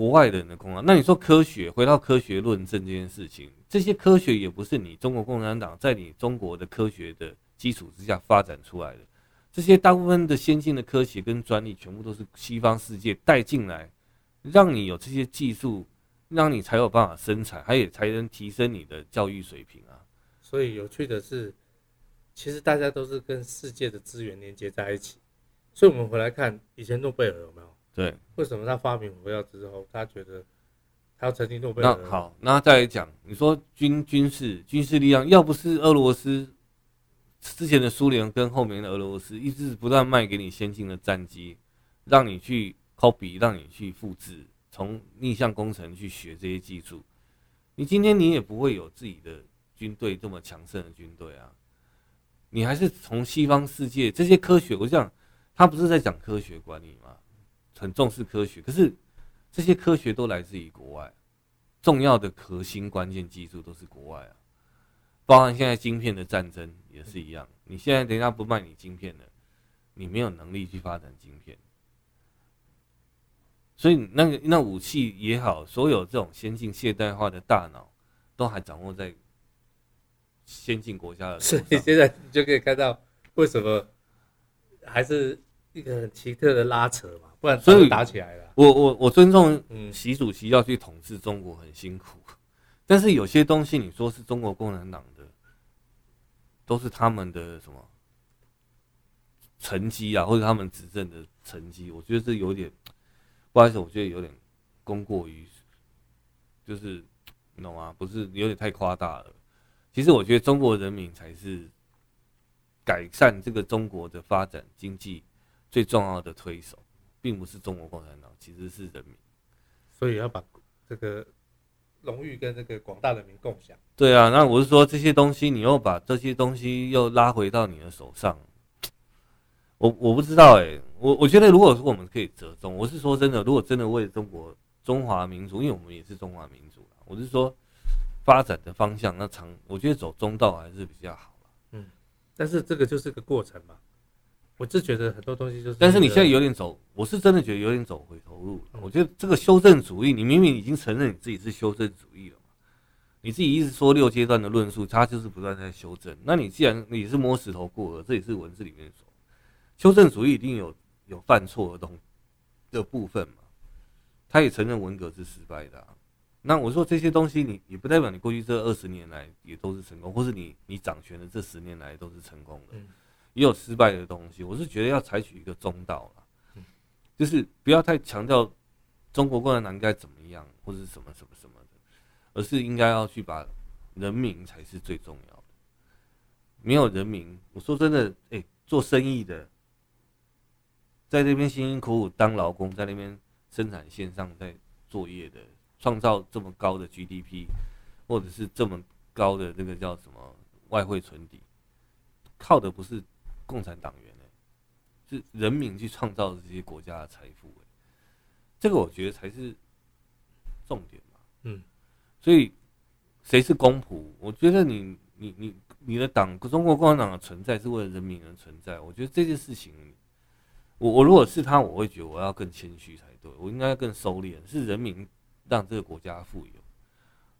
国外人的功劳？那你说科学，回到科学论证这件事情，这些科学也不是你中国共产党在你中国的科学的基础之下发展出来的。这些大部分的先进的科学跟专利，全部都是西方世界带进来，让你有这些技术。让你才有办法生产，还也才能提升你的教育水平啊。所以有趣的是，其实大家都是跟世界的资源连接在一起。所以我们回来看以前诺贝尔有没有？对，为什么他发明火药之后，他觉得他要成立诺贝尔？那好，那再来讲，你说军军事军事力量，要不是俄罗斯之前的苏联跟后面的俄罗斯一直不断卖给你先进的战机，让你去 copy，让你去复制，从逆向工程去学这些技术，你今天你也不会有自己的军队这么强盛的军队啊。你还是从西方世界这些科学，我想他不是在讲科学管理吗？很重视科学，可是这些科学都来自于国外，重要的核心关键技术都是国外啊，包含现在晶片的战争也是一样。你现在人家不卖你晶片了，你没有能力去发展晶片，所以那个那武器也好，所有这种先进现代化的大脑都还掌握在。先进国家的，所以现在你就可以看到为什么还是一个很奇特的拉扯嘛，不然所以打起来了。我我我尊重，嗯，习主席要去统治中国很辛苦，但是有些东西你说是中国共产党的，都是他们的什么成绩啊，或者他们执政的成绩，我觉得这有点，不好意思，我觉得有点功过于，就是你懂吗？不是有点太夸大了。其实我觉得中国人民才是改善这个中国的发展经济最重要的推手，并不是中国共产党，其实是人民。所以要把这个荣誉跟这个广大人民共享。对啊，那我是说这些东西，你又把这些东西又拉回到你的手上，我我不知道哎、欸，我我觉得如果说我们可以折中，我是说真的，如果真的为中国中华民族，因为我们也是中华民族，我是说。发展的方向，那长我觉得走中道还是比较好。嗯，但是这个就是个过程嘛。我是觉得很多东西就是，但是你现在有点走，我是真的觉得有点走回头路。我觉得这个修正主义，你明明已经承认你自己是修正主义了嘛，你自己一直说六阶段的论述，它就是不断在修正。那你既然你是摸石头过河，这也是文字里面说，修正主义一定有有犯错的东的部分嘛。他也承认文革是失败的啊。那我说这些东西，你也不代表你过去这二十年来也都是成功，或是你你掌权的这十年来都是成功的，也有失败的东西。我是觉得要采取一个中道了，就是不要太强调中国共产党应该怎么样，或者是什么什么什么的，而是应该要去把人民才是最重要的。没有人民，我说真的，哎，做生意的在这边辛辛苦苦当劳工，在那边生产线上在作业的。创造这么高的 GDP，或者是这么高的那个叫什么外汇存底，靠的不是共产党员，是人民去创造这些国家的财富，这个我觉得才是重点嘛。嗯，所以谁是公仆？我觉得你你你你的党，中国共产党的存在是为了人民而存在。我觉得这件事情，我我如果是他，我会觉得我要更谦虚才对，我应该更收敛，是人民。让这个国家富有，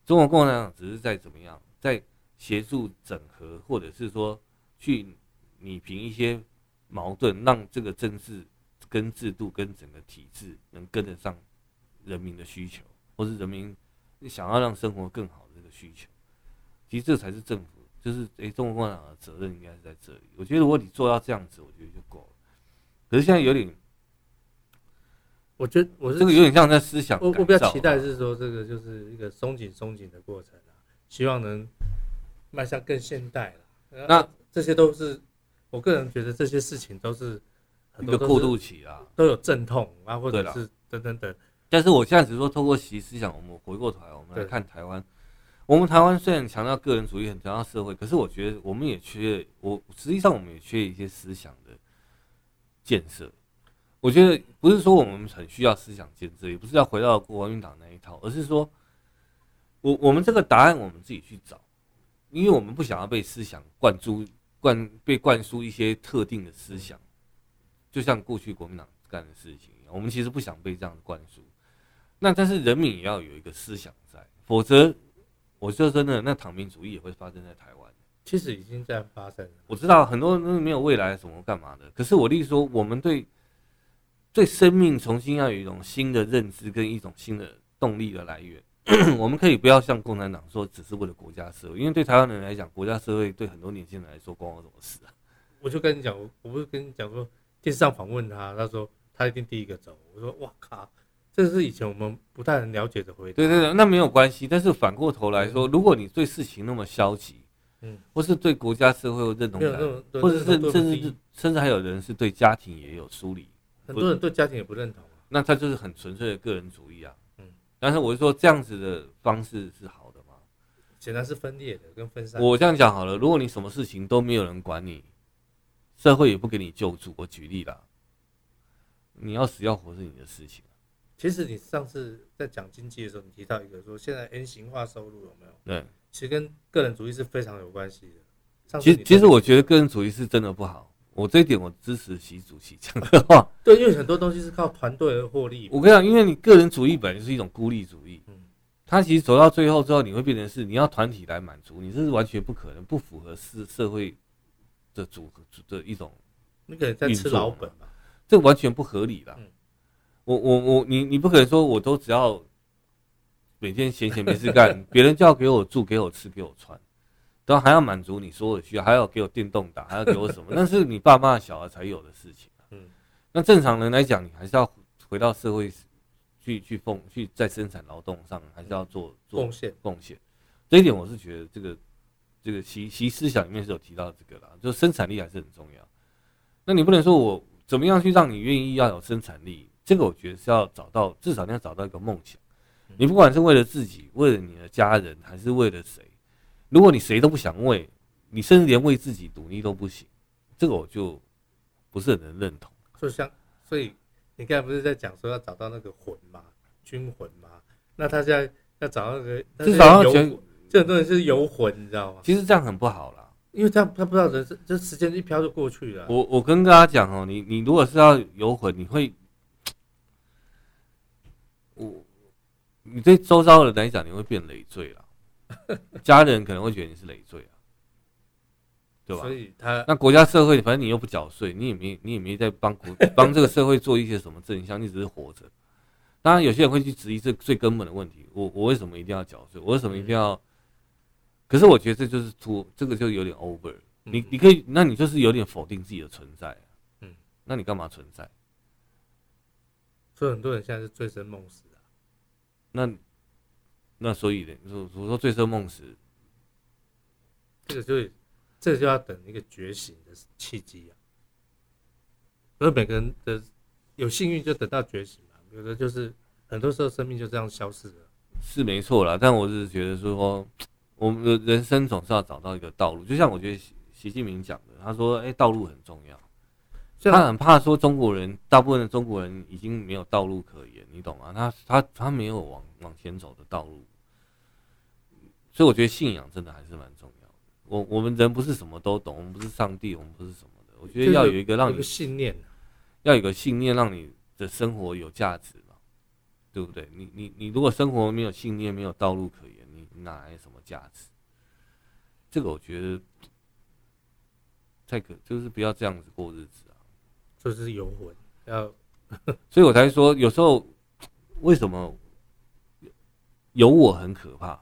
中国共产党只是在怎么样，在协助整合，或者是说去弭平一些矛盾，让这个政治跟制度跟整个体制能跟得上人民的需求，或是人民想要让生活更好的这个需求。其实这才是政府，就是诶，中国共产党的责任应该是在这里。我觉得如果你做到这样子，我觉得就够了。可是现在有点。我觉得我是这个有点像在思想，我我比较期待是说这个就是一个松紧松紧的过程啊，希望能迈向更现代了。那这些都是我个人觉得这些事情都是很多一个过渡期啊，都有阵痛啊，或者是等等等。但是我现在只是说透过习思想，我们回过头来，我们来看台湾。我们台湾虽然强调个人主义，很强调社会，可是我觉得我们也缺，我实际上我们也缺一些思想的建设。我觉得不是说我们很需要思想建设，也不是要回到国民党那一套，而是说，我我们这个答案我们自己去找，因为我们不想要被思想灌输灌被灌输一些特定的思想，就像过去国民党干的事情一样，我们其实不想被这样灌输。那但是人民也要有一个思想在，否则我说真的，那躺平主义也会发生在台湾。其实已经在发生了。我知道很多人没有未来什么干嘛的，可是我例如说，我们对。对生命重新要有一种新的认知跟一种新的动力的来源，*clears throat* 我们可以不要像共产党说只是为了国家社会，因为对台湾人来讲，国家社会对很多年轻人来说关我什么事啊？我就跟你讲，我我不是跟你讲说电视上访问他，他说他一定第一个走。我说哇靠，这是以前我们不太能了解的回答。对对对，那没有关系。但是反过头来说，如果你对事情那么消极，嗯，或是对国家社会有认同感，或者是甚至甚至还有人是对家庭也有疏离，很多人对家庭也不认同。那他就是很纯粹的个人主义啊。嗯，但是我是说这样子的方式是好的吗？显然是分裂的，跟分散。我这样讲好了，如果你什么事情都没有人管你，社会也不给你救助，我举例啦，你要死要活是你的事情。其实你上次在讲经济的时候，你提到一个说现在 N 型化收入有没有？对，其实跟个人主义是非常有关系的。其实其实我觉得个人主义是真的不好。我这一点我支持习主席讲的话。*laughs* 对，因为很多东西是靠团队而获利。我跟你讲，因为你个人主义本来就是一种孤立主义。嗯。他其实走到最后之后，你会变成是你要团体来满足你，这是完全不可能，不符合社社会的组合的一种。你可能在吃老本吧？这完全不合理啦。嗯。我我我，你你不可能说我都只要每天闲闲没事干，*laughs* 别人就要给我住、给我吃、给我穿。然后还要满足你所有的需要，还要给我电动打，还要给我什么？*laughs* 那是你爸妈的小孩才有的事情。嗯，那正常人来讲，你还是要回到社会去去奉去在生产劳动上，还是要做做贡献贡献。这一点我是觉得这个这个习习思想里面是有提到这个啦，就生产力还是很重要。那你不能说我怎么样去让你愿意要有生产力？这个我觉得是要找到至少你要找到一个梦想。你不管是为了自己，为了你的家人，还是为了谁？如果你谁都不想为，你甚至连为自己独立都不行，这个我就不是很能认同。所以像，所以你刚才不是在讲说要找到那个魂嘛，军魂嘛？那他现在要找那个，至少要全，这很多人是游魂，你知道吗？其实这样很不好啦，因为这样他不知道人生，这时间一飘就过去了。我我跟大家讲哦，你你如果是要游魂，你会，我，你对周遭的人来讲，你会变累赘了。*laughs* 家人可能会觉得你是累赘啊，对吧？所以他那国家社会，反正你又不缴税，你也没你也没在帮国 *laughs* 帮这个社会做一些什么正向，你只是活着。当然，有些人会去质疑这最根本的问题：我我为什么一定要缴税？我为什么一定要？可是我觉得这就是突这个就有点 over。你你可以，那你就是有点否定自己的存在。嗯，那你干嘛存在？所以很多人现在是醉生梦死啊。那。那所以呢，如果说醉生梦死，这个就这个就要等一个觉醒的契机啊。所以每个人的有幸运就等到觉醒嘛，有的就是很多时候生命就这样消失了。是没错啦，但我是觉得说，我们的人生总是要找到一个道路。就像我觉得习习近平讲的，他说：“哎，道路很重要。”他很怕说中国人，大部分的中国人已经没有道路可言，你懂吗？他他他没有往往前走的道路。所以我觉得信仰真的还是蛮重要的。我我们人不是什么都懂，我们不是上帝，我们不是什么的。我觉得要有一个让你有信念，要有个信念，让你的生活有价值嘛，对不对？你你你如果生活没有信念，没有道路可言，你哪来什么价值？这个我觉得太可，就是不要这样子过日子啊。就是游魂，要，*laughs* 所以我才说有时候为什么有我很可怕。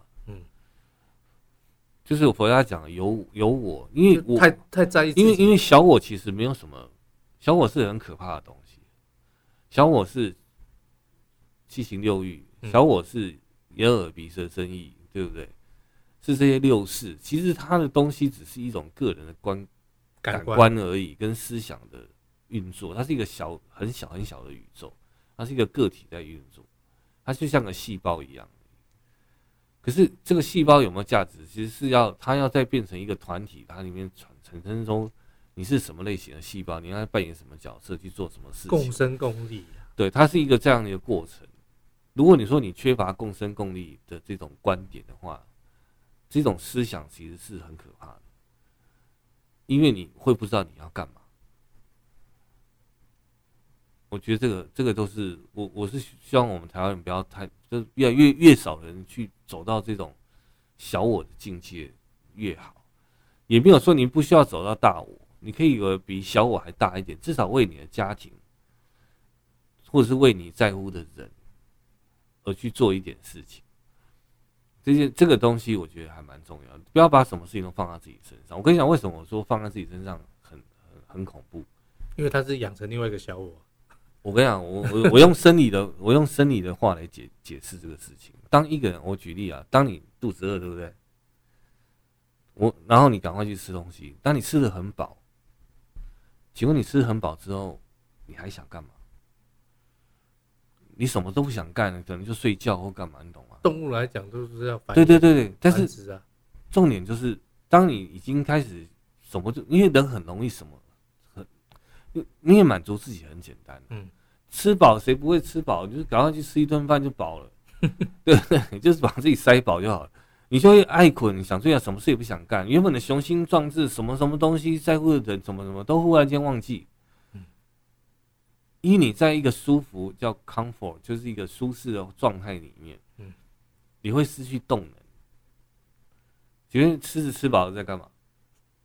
就是我佛家讲有有我，因为我太太在意，因为因为小我其实没有什么，小我是很可怕的东西，小我是七情六欲，小我是眼耳鼻舌身意，对不对？是这些六识，其实它的东西只是一种个人的观感官而已，跟思想的运作，它是一个小很小很小的宇宙，它是一个个体在运作，它就像个细胞一样。可是这个细胞有没有价值？其实是要它要再变成一个团体，它里面产产生中你是什么类型的细胞，你要扮演什么角色去做什么事情？共生共利。对，它是一个这样的一个过程。如果你说你缺乏共生共利的这种观点的话，这种思想其实是很可怕的，因为你会不知道你要干嘛。我觉得这个这个都是我我是希望我们台湾人不要太，就是越越越少人去走到这种小我的境界越好，也没有说你不需要走到大我，你可以有比小我还大一点，至少为你的家庭，或者是为你在乎的人而去做一点事情。这些这个东西我觉得还蛮重要的，不要把什么事情都放在自己身上。我跟你讲，为什么我说放在自己身上很很很恐怖？因为他是养成另外一个小我。我跟你讲，我我我用生理的，*laughs* 我用生理的话来解解释这个事情。当一个人，我举例啊，当你肚子饿，对不对？我然后你赶快去吃东西。当你吃的很饱，请问你吃很饱之后，你还想干嘛？你什么都不想干，可能就睡觉或干嘛，你懂吗？动物来讲都是要繁殖。对对对对，但是啊，重点就是，当你已经开始什么就，因为人很容易什么，很，因为满足自己很简单，嗯，吃饱谁不会吃饱？就是赶快去吃一顿饭就饱了，*laughs* 对不对，就是把自己塞饱就好了。你就会爱困，想睡觉，什么事也不想干，原本的雄心壮志，什么什么东西在乎的人，什么什么都忽然间忘记。因为你在一个舒服叫 comfort，就是一个舒适的状态里面，嗯，你会失去动能。请问狮子吃饱了在干嘛？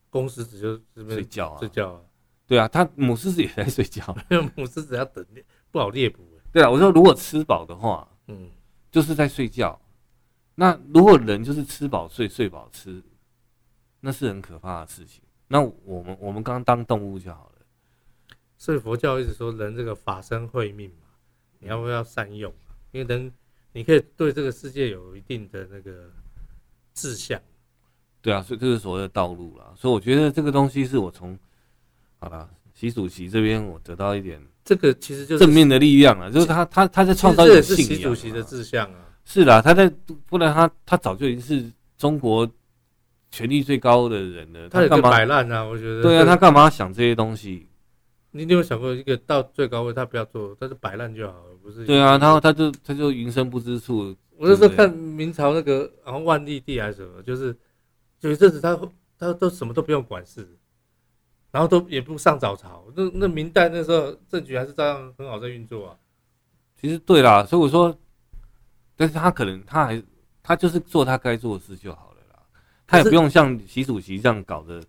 公狮子就是睡觉啊，睡觉啊。对啊，它母狮子也在睡觉，*laughs* 母狮子要等猎，不好猎捕。对啊，我说如果吃饱的话，嗯，就是在睡觉。那如果人就是吃饱睡，睡饱吃，那是很可怕的事情。那我们我们刚刚当动物就好了。所以佛教一直说人这个法身慧命嘛，你要不要善用？因为人你可以对这个世界有一定的那个志向。对啊，所以这是所谓的道路啦。所以我觉得这个东西是我从好了习主席这边我得到一点这个其实就是正面的力量啊，就是他他他在创造一个信仰。习主席的志向啊，是啦，他在不然他他早就已经是中国权力最高的人了。他干嘛摆烂啊？我觉得对啊，他干嘛想这些东西？你有想过，一个到最高位，他不要做，他就摆烂就好了，不是？对啊，然后他就他就云深不知处。我那时候看明朝那个，然后万历帝还是什么，就是有一阵子他他都什么都不用管事，然后都也不上早朝。那那明代那时候政局还是照样很好在运作啊。其实对啦，所以我说，但是他可能他还他就是做他该做的事就好了啦，他也不用像习主席这样搞的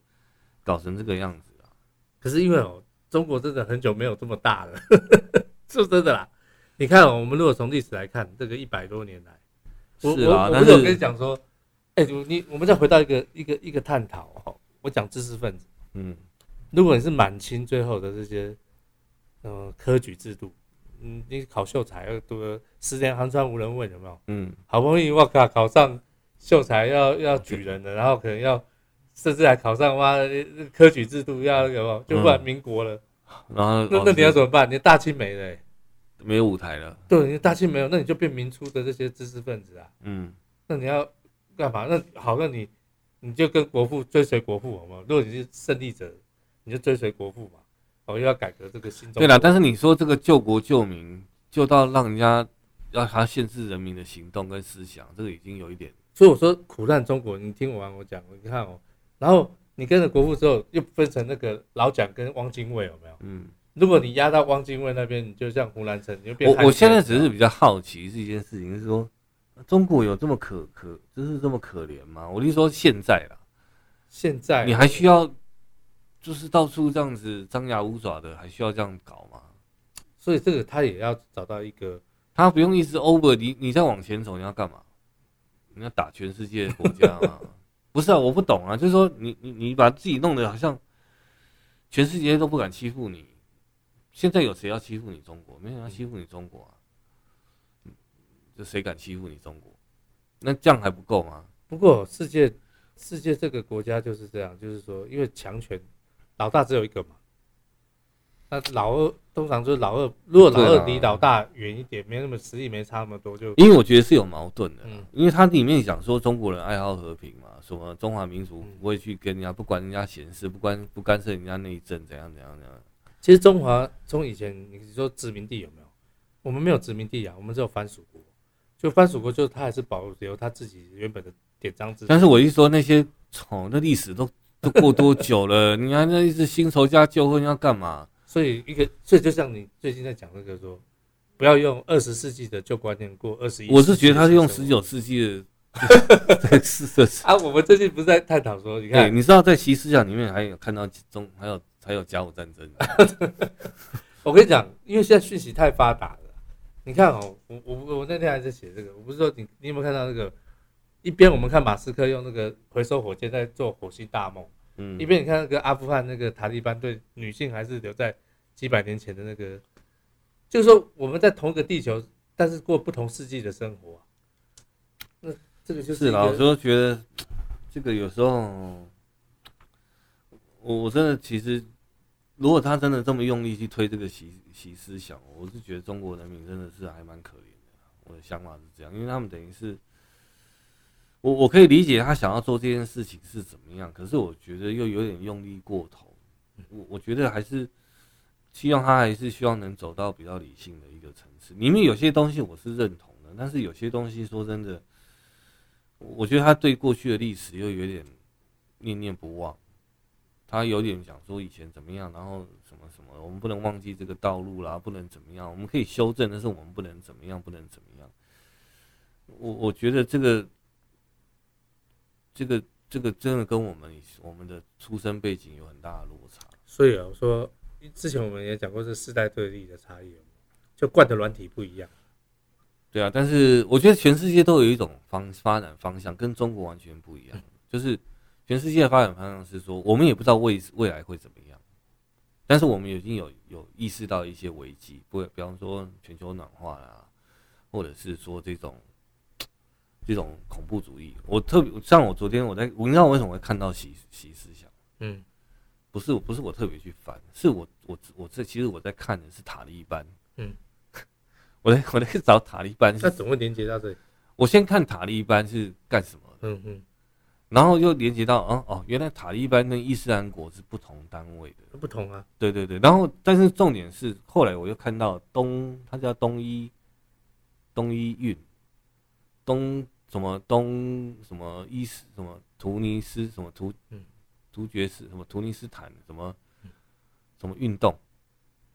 搞成这个样子啊。可是因为哦。中国真的很久没有这么大了，*laughs* 是真的啦。你看，我们如果从历史来看，这个一百多年来，我我我不是有跟你讲说，哎，你我们再回到一个一个一个探讨哈。我讲知识分子，嗯，如果你是满清最后的这些，呃，科举制度，嗯，你考秀才要读十年寒窗无人问，有没有？嗯，好不容易我靠考上秀才要要举人了，然后可能要。甚至还考上哇，科举制度要有没有？就不然民国了，嗯、然后那那你要怎么办？你大清没了、欸，没有舞台了。对，你大清没有，那你就变民初的这些知识分子啊。嗯，那你要干嘛？那好，那你你就跟国父追随国父好吗？如果你是胜利者，你就追随国父嘛。哦，又要改革这个新。对了，但是你说这个救国救民，救到让人家要他限制人民的行动跟思想，这个已经有一点。所以我说苦难中国，你听完我讲，你看哦。然后你跟着国父之后，又分成那个老蒋跟汪精卫，有没有？嗯，如果你压到汪精卫那边，你就像胡兰成，你就变。我我现在只是比较好奇是一件事情，是说中国有这么可可，就是这么可怜吗？我就说现在啦，现在你还需要就是到处这样子张牙舞爪的，还需要这样搞吗？所以这个他也要找到一个，他不用一直 over，你你再往前走，你要干嘛？你要打全世界的国家吗？*laughs* 不是啊，我不懂啊，就是说你你你把自己弄得好像全世界都不敢欺负你，现在有谁要欺负你中国？没人要欺负你中国啊，就谁敢欺负你中国？那这样还不够吗？不过世界世界这个国家就是这样，就是说因为强权老大只有一个嘛。那老二通常就是老二，如果老二离老大远一点，没那么实力，没差那么多，就因为我觉得是有矛盾的，嗯，因为它里面讲说中国人爱好和平嘛，什么中华民族不会去跟人家不管人家闲事，不关不干涉人家内政，怎样怎样怎样。其实中华从以前你说殖民地有没有？我们没有殖民地啊，我们只有藩属国，就藩属国就他还是保留他自己原本的典章制。但是我一说那些，从那历史都都过多久了？你还那一直新仇加旧恨要干嘛？所以一个，所以就像你最近在讲那个说，不要用二十世纪的旧观念过二十一。我是觉得他是用十九世纪的 *laughs* 在试的啊。我们最近不是在探讨说，你看，你知道在习思想里面还有看到中，还有还有甲午战争。*laughs* 我跟你讲，因为现在讯息太发达了。你看哦，我我我那天还在写这个，我不是说你你有没有看到那个？一边我们看马斯克用那个回收火箭在做火星大梦，嗯，一边你看那个阿富汗那个塔利班对女性还是留在。几百年前的那个，就是说我们在同一个地球，但是过不同世纪的生活。那这个就是，是老实说觉得这个有时候，我我真的其实，如果他真的这么用力去推这个习习思想，我是觉得中国人民真的是还蛮可怜的。我的想法是这样，因为他们等于是。我我可以理解他想要做这件事情是怎么样，可是我觉得又有点用力过头。我我觉得还是希望他还是希望能走到比较理性的一个层次。里面有些东西我是认同的，但是有些东西说真的，我觉得他对过去的历史又有点念念不忘。他有点想说以前怎么样，然后什么什么，我们不能忘记这个道路啦，不能怎么样，我们可以修正，但是我们不能怎么样，不能怎么样。我我觉得这个。这个这个真的跟我们我们的出生背景有很大的落差，所以啊，我说之前我们也讲过这世代对立的差异，就惯的软体不一样。对啊，但是我觉得全世界都有一种方发展方向跟中国完全不一样，就是全世界的发展方向是说，我们也不知道未未来会怎么样，但是我们已经有有意识到一些危机，不，比方说全球暖化啊，或者是说这种。这种恐怖主义，我特别像我昨天我在，我不知道我为什么会看到习习思想，嗯，不是不是我特别去翻，是我我我这其实我在看的是塔利班，嗯，*laughs* 我在我在找塔利班，那怎么会连接到这里？我先看塔利班是干什么的，嗯嗯，然后又连接到，哦哦，原来塔利班跟伊斯兰国是不同单位的，不同啊，对对对，然后但是重点是后来我又看到东，它叫东伊东伊运东。什么东什么伊斯什么突尼斯什么突突厥斯什么突尼斯坦什么什么运动，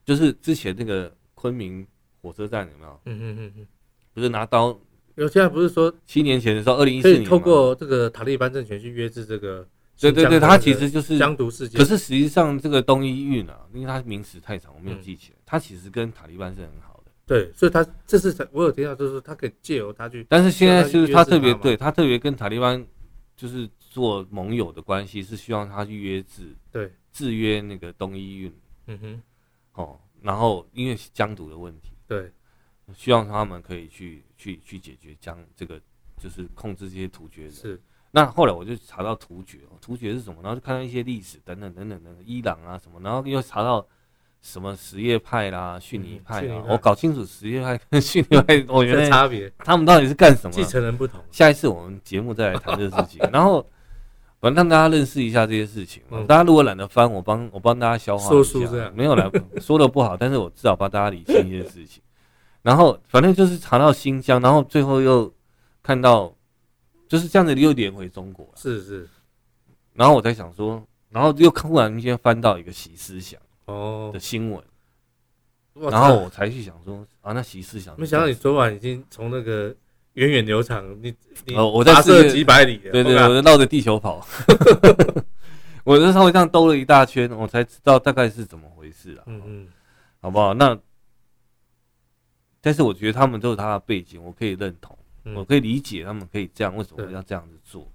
就是之前那个昆明火车站有没有？嗯嗯嗯嗯，不是拿刀？有现在不是说七年前的时候，二零一四年透过这个塔利班政权去约制这个？对对对，他其实就是疆独事件。可是实际上这个东伊运啊，因为它名词太长，我没有记起来。它其实跟塔利班是很好。对，所以他这是我有听到，就是他可以借由他去，但是现在就是他特别对他特别跟塔利班就是做盟友的关系，是希望他去约制，对，制约那个东伊运，嗯哼，哦，然后因为疆独的问题，对，希望他们可以去去去解决疆这个就是控制这些突厥人。是，那后来我就查到突厥，突厥是什么？然后就看到一些历史等等等等等，伊朗啊什么，然后又查到。什么什叶派啦，逊尼派啦，我搞清楚什叶派跟逊尼派，*laughs* 我觉得差别，他们到底是干什么？继承人不同。下一次我们节目再来谈这个事情，*laughs* 然后反正让大家认识一下这些事情。大家如果懒得翻，我帮我帮大家消化一下。没有来说的不好，但是我至少帮大家理清一些事情。然后反正就是查到新疆，然后最后又看到就是这样子又连回中国。是是。然后我在想说，然后又突然间翻到一个习思想。哦的新闻，然后我才去想说啊，那习思想，没想到你昨晚已经从那个源远流长，你你我在世界几百里，对对，我绕着地球跑，*laughs* 我就稍微这样兜了一大圈，我才知道大概是怎么回事啊。嗯嗯，好不好？那但是我觉得他们都有他的背景，我可以认同，我可以理解他们可以这样，为什么要这样子做？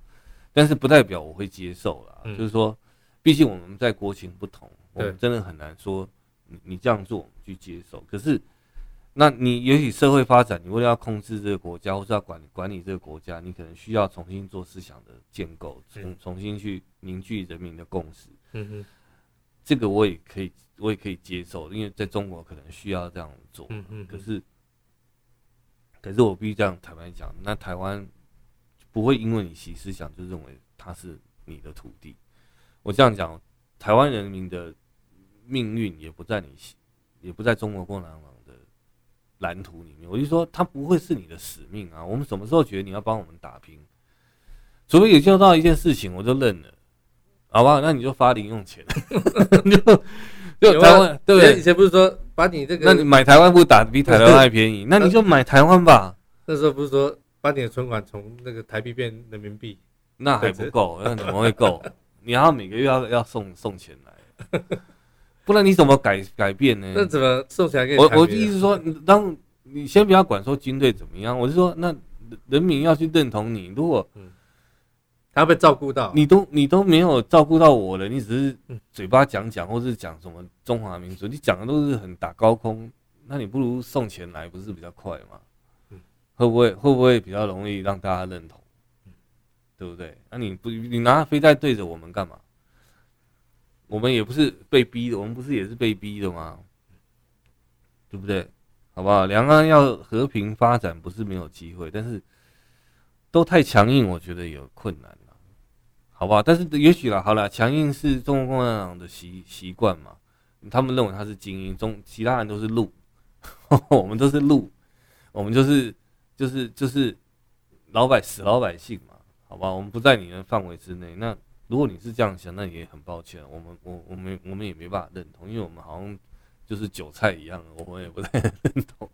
但是不代表我会接受啦，就是说，毕竟我们在国情不同。我们真的很难说，你你这样做我们去接受。可是，那你也许社会发展，你为了要控制这个国家，或是要管管理这个国家，你可能需要重新做思想的建构，重重新去凝聚人民的共识。嗯哼，这个我也可以，我也可以接受，因为在中国可能需要这样做。嗯嗯。可是，可是我必须这样坦白讲，那台湾不会因为你习思想就认为它是你的土地。我这样讲，台湾人民的。命运也不在你，也不在中国共产党的蓝图里面。我就说，他不会是你的使命啊！我们什么时候觉得你要帮我们打拼？除非有做到一件事情，我就认了，好吧？那你就发零用钱，*laughs* 就就台湾对不对？以前不是说把你这个，那你买台湾不打比台湾还便宜？*laughs* 那你就买台湾吧。那时候不是说把你的存款从那个台币变人民币？那还不够，那怎么会够？*laughs* 你要每个月要要送送钱来。不然你怎么改改变呢？那怎么送起来给你？我我的意思说，当你先不要管说军队怎么样，我是说，那人民要去认同你。如果他要被照顾到，你都你都没有照顾到我了，你只是嘴巴讲讲，或是讲什么中华民族，你讲的都是很打高空，那你不如送钱来，不是比较快吗？会不会会不会比较容易让大家认同？对不对？那你不你拿飞弹对着我们干嘛？我们也不是被逼的，我们不是也是被逼的吗？对不对？好不好？两岸要和平发展不是没有机会，但是都太强硬，我觉得有困难了，好不好？但是也许啦，好了，强硬是中国共产党的习习惯嘛，他们认为他是精英，中其他人都是路，*laughs* 我们都是路，我们就是就是就是老百死老百姓嘛。好吧，我们不在你的范围之内。那如果你是这样想，那也很抱歉，我们我我们我们也没办法认同，因为我们好像就是韭菜一样，我们也不太认同。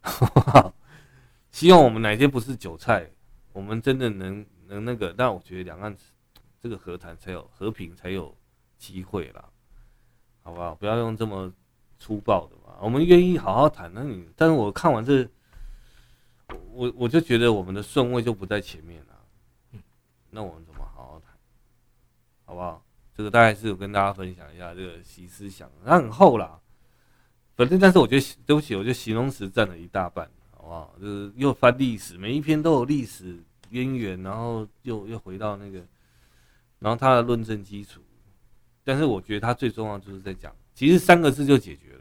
好？*laughs* 希望我们哪天不是韭菜，我们真的能能那个。但我觉得两岸这个和谈才有和平才有机会啦，好不好？不要用这么粗暴的嘛。我们愿意好好谈。那你，但是我看完这，我我就觉得我们的顺位就不在前面了。那我们怎么不好？这个大概是有跟大家分享一下这个习思想，它很厚啦。反正，但是我觉得对不起，我觉得形容词占了一大半，好不好？就是又翻历史，每一篇都有历史渊源，然后又又回到那个，然后他的论证基础。但是我觉得他最重要就是在讲，其实三个字就解决了，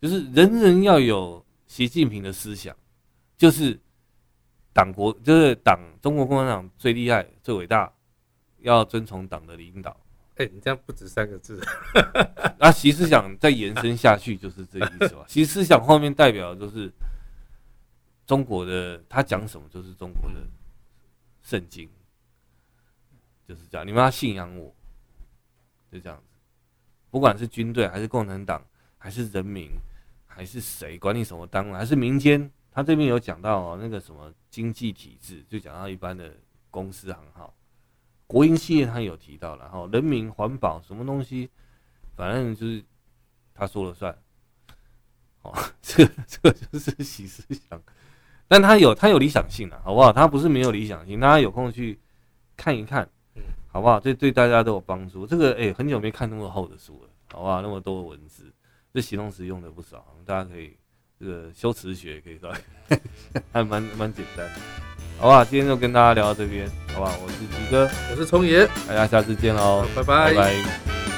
就是人人要有习近平的思想，就是。党国就是党，中国共产党最厉害、最伟大，要遵从党的领导。哎、欸，你这样不止三个字。那 *laughs* 习思想再延伸下去就是这个意思吧？*laughs* 习思想后面代表的就是中国的，他讲什么就是中国的圣经，就是这样。你们要信仰我，就这样子。不管是军队，还是共产党，还是人民，还是谁，管你什么单位，还是民间。他这边有讲到哦，那个什么经济体制，就讲到一般的公司行号、国营企业，他有提到，然后人民环保什么东西，反正就是他说了算。哦，*laughs* 这个这个就是习思想，但他有他有理想性的，好不好？他不是没有理想性，大家有空去看一看，好不好？这对大家都有帮助。这个哎、欸，很久没看那么厚的书了，好不好？那么多文字，这形容词用的不少，大家可以。这个修辞学可以说，*laughs* 还蛮蛮简单的，好吧？今天就跟大家聊到这边，好吧？我是吉哥，我是聪爷，大家下次见喽，拜拜。拜拜。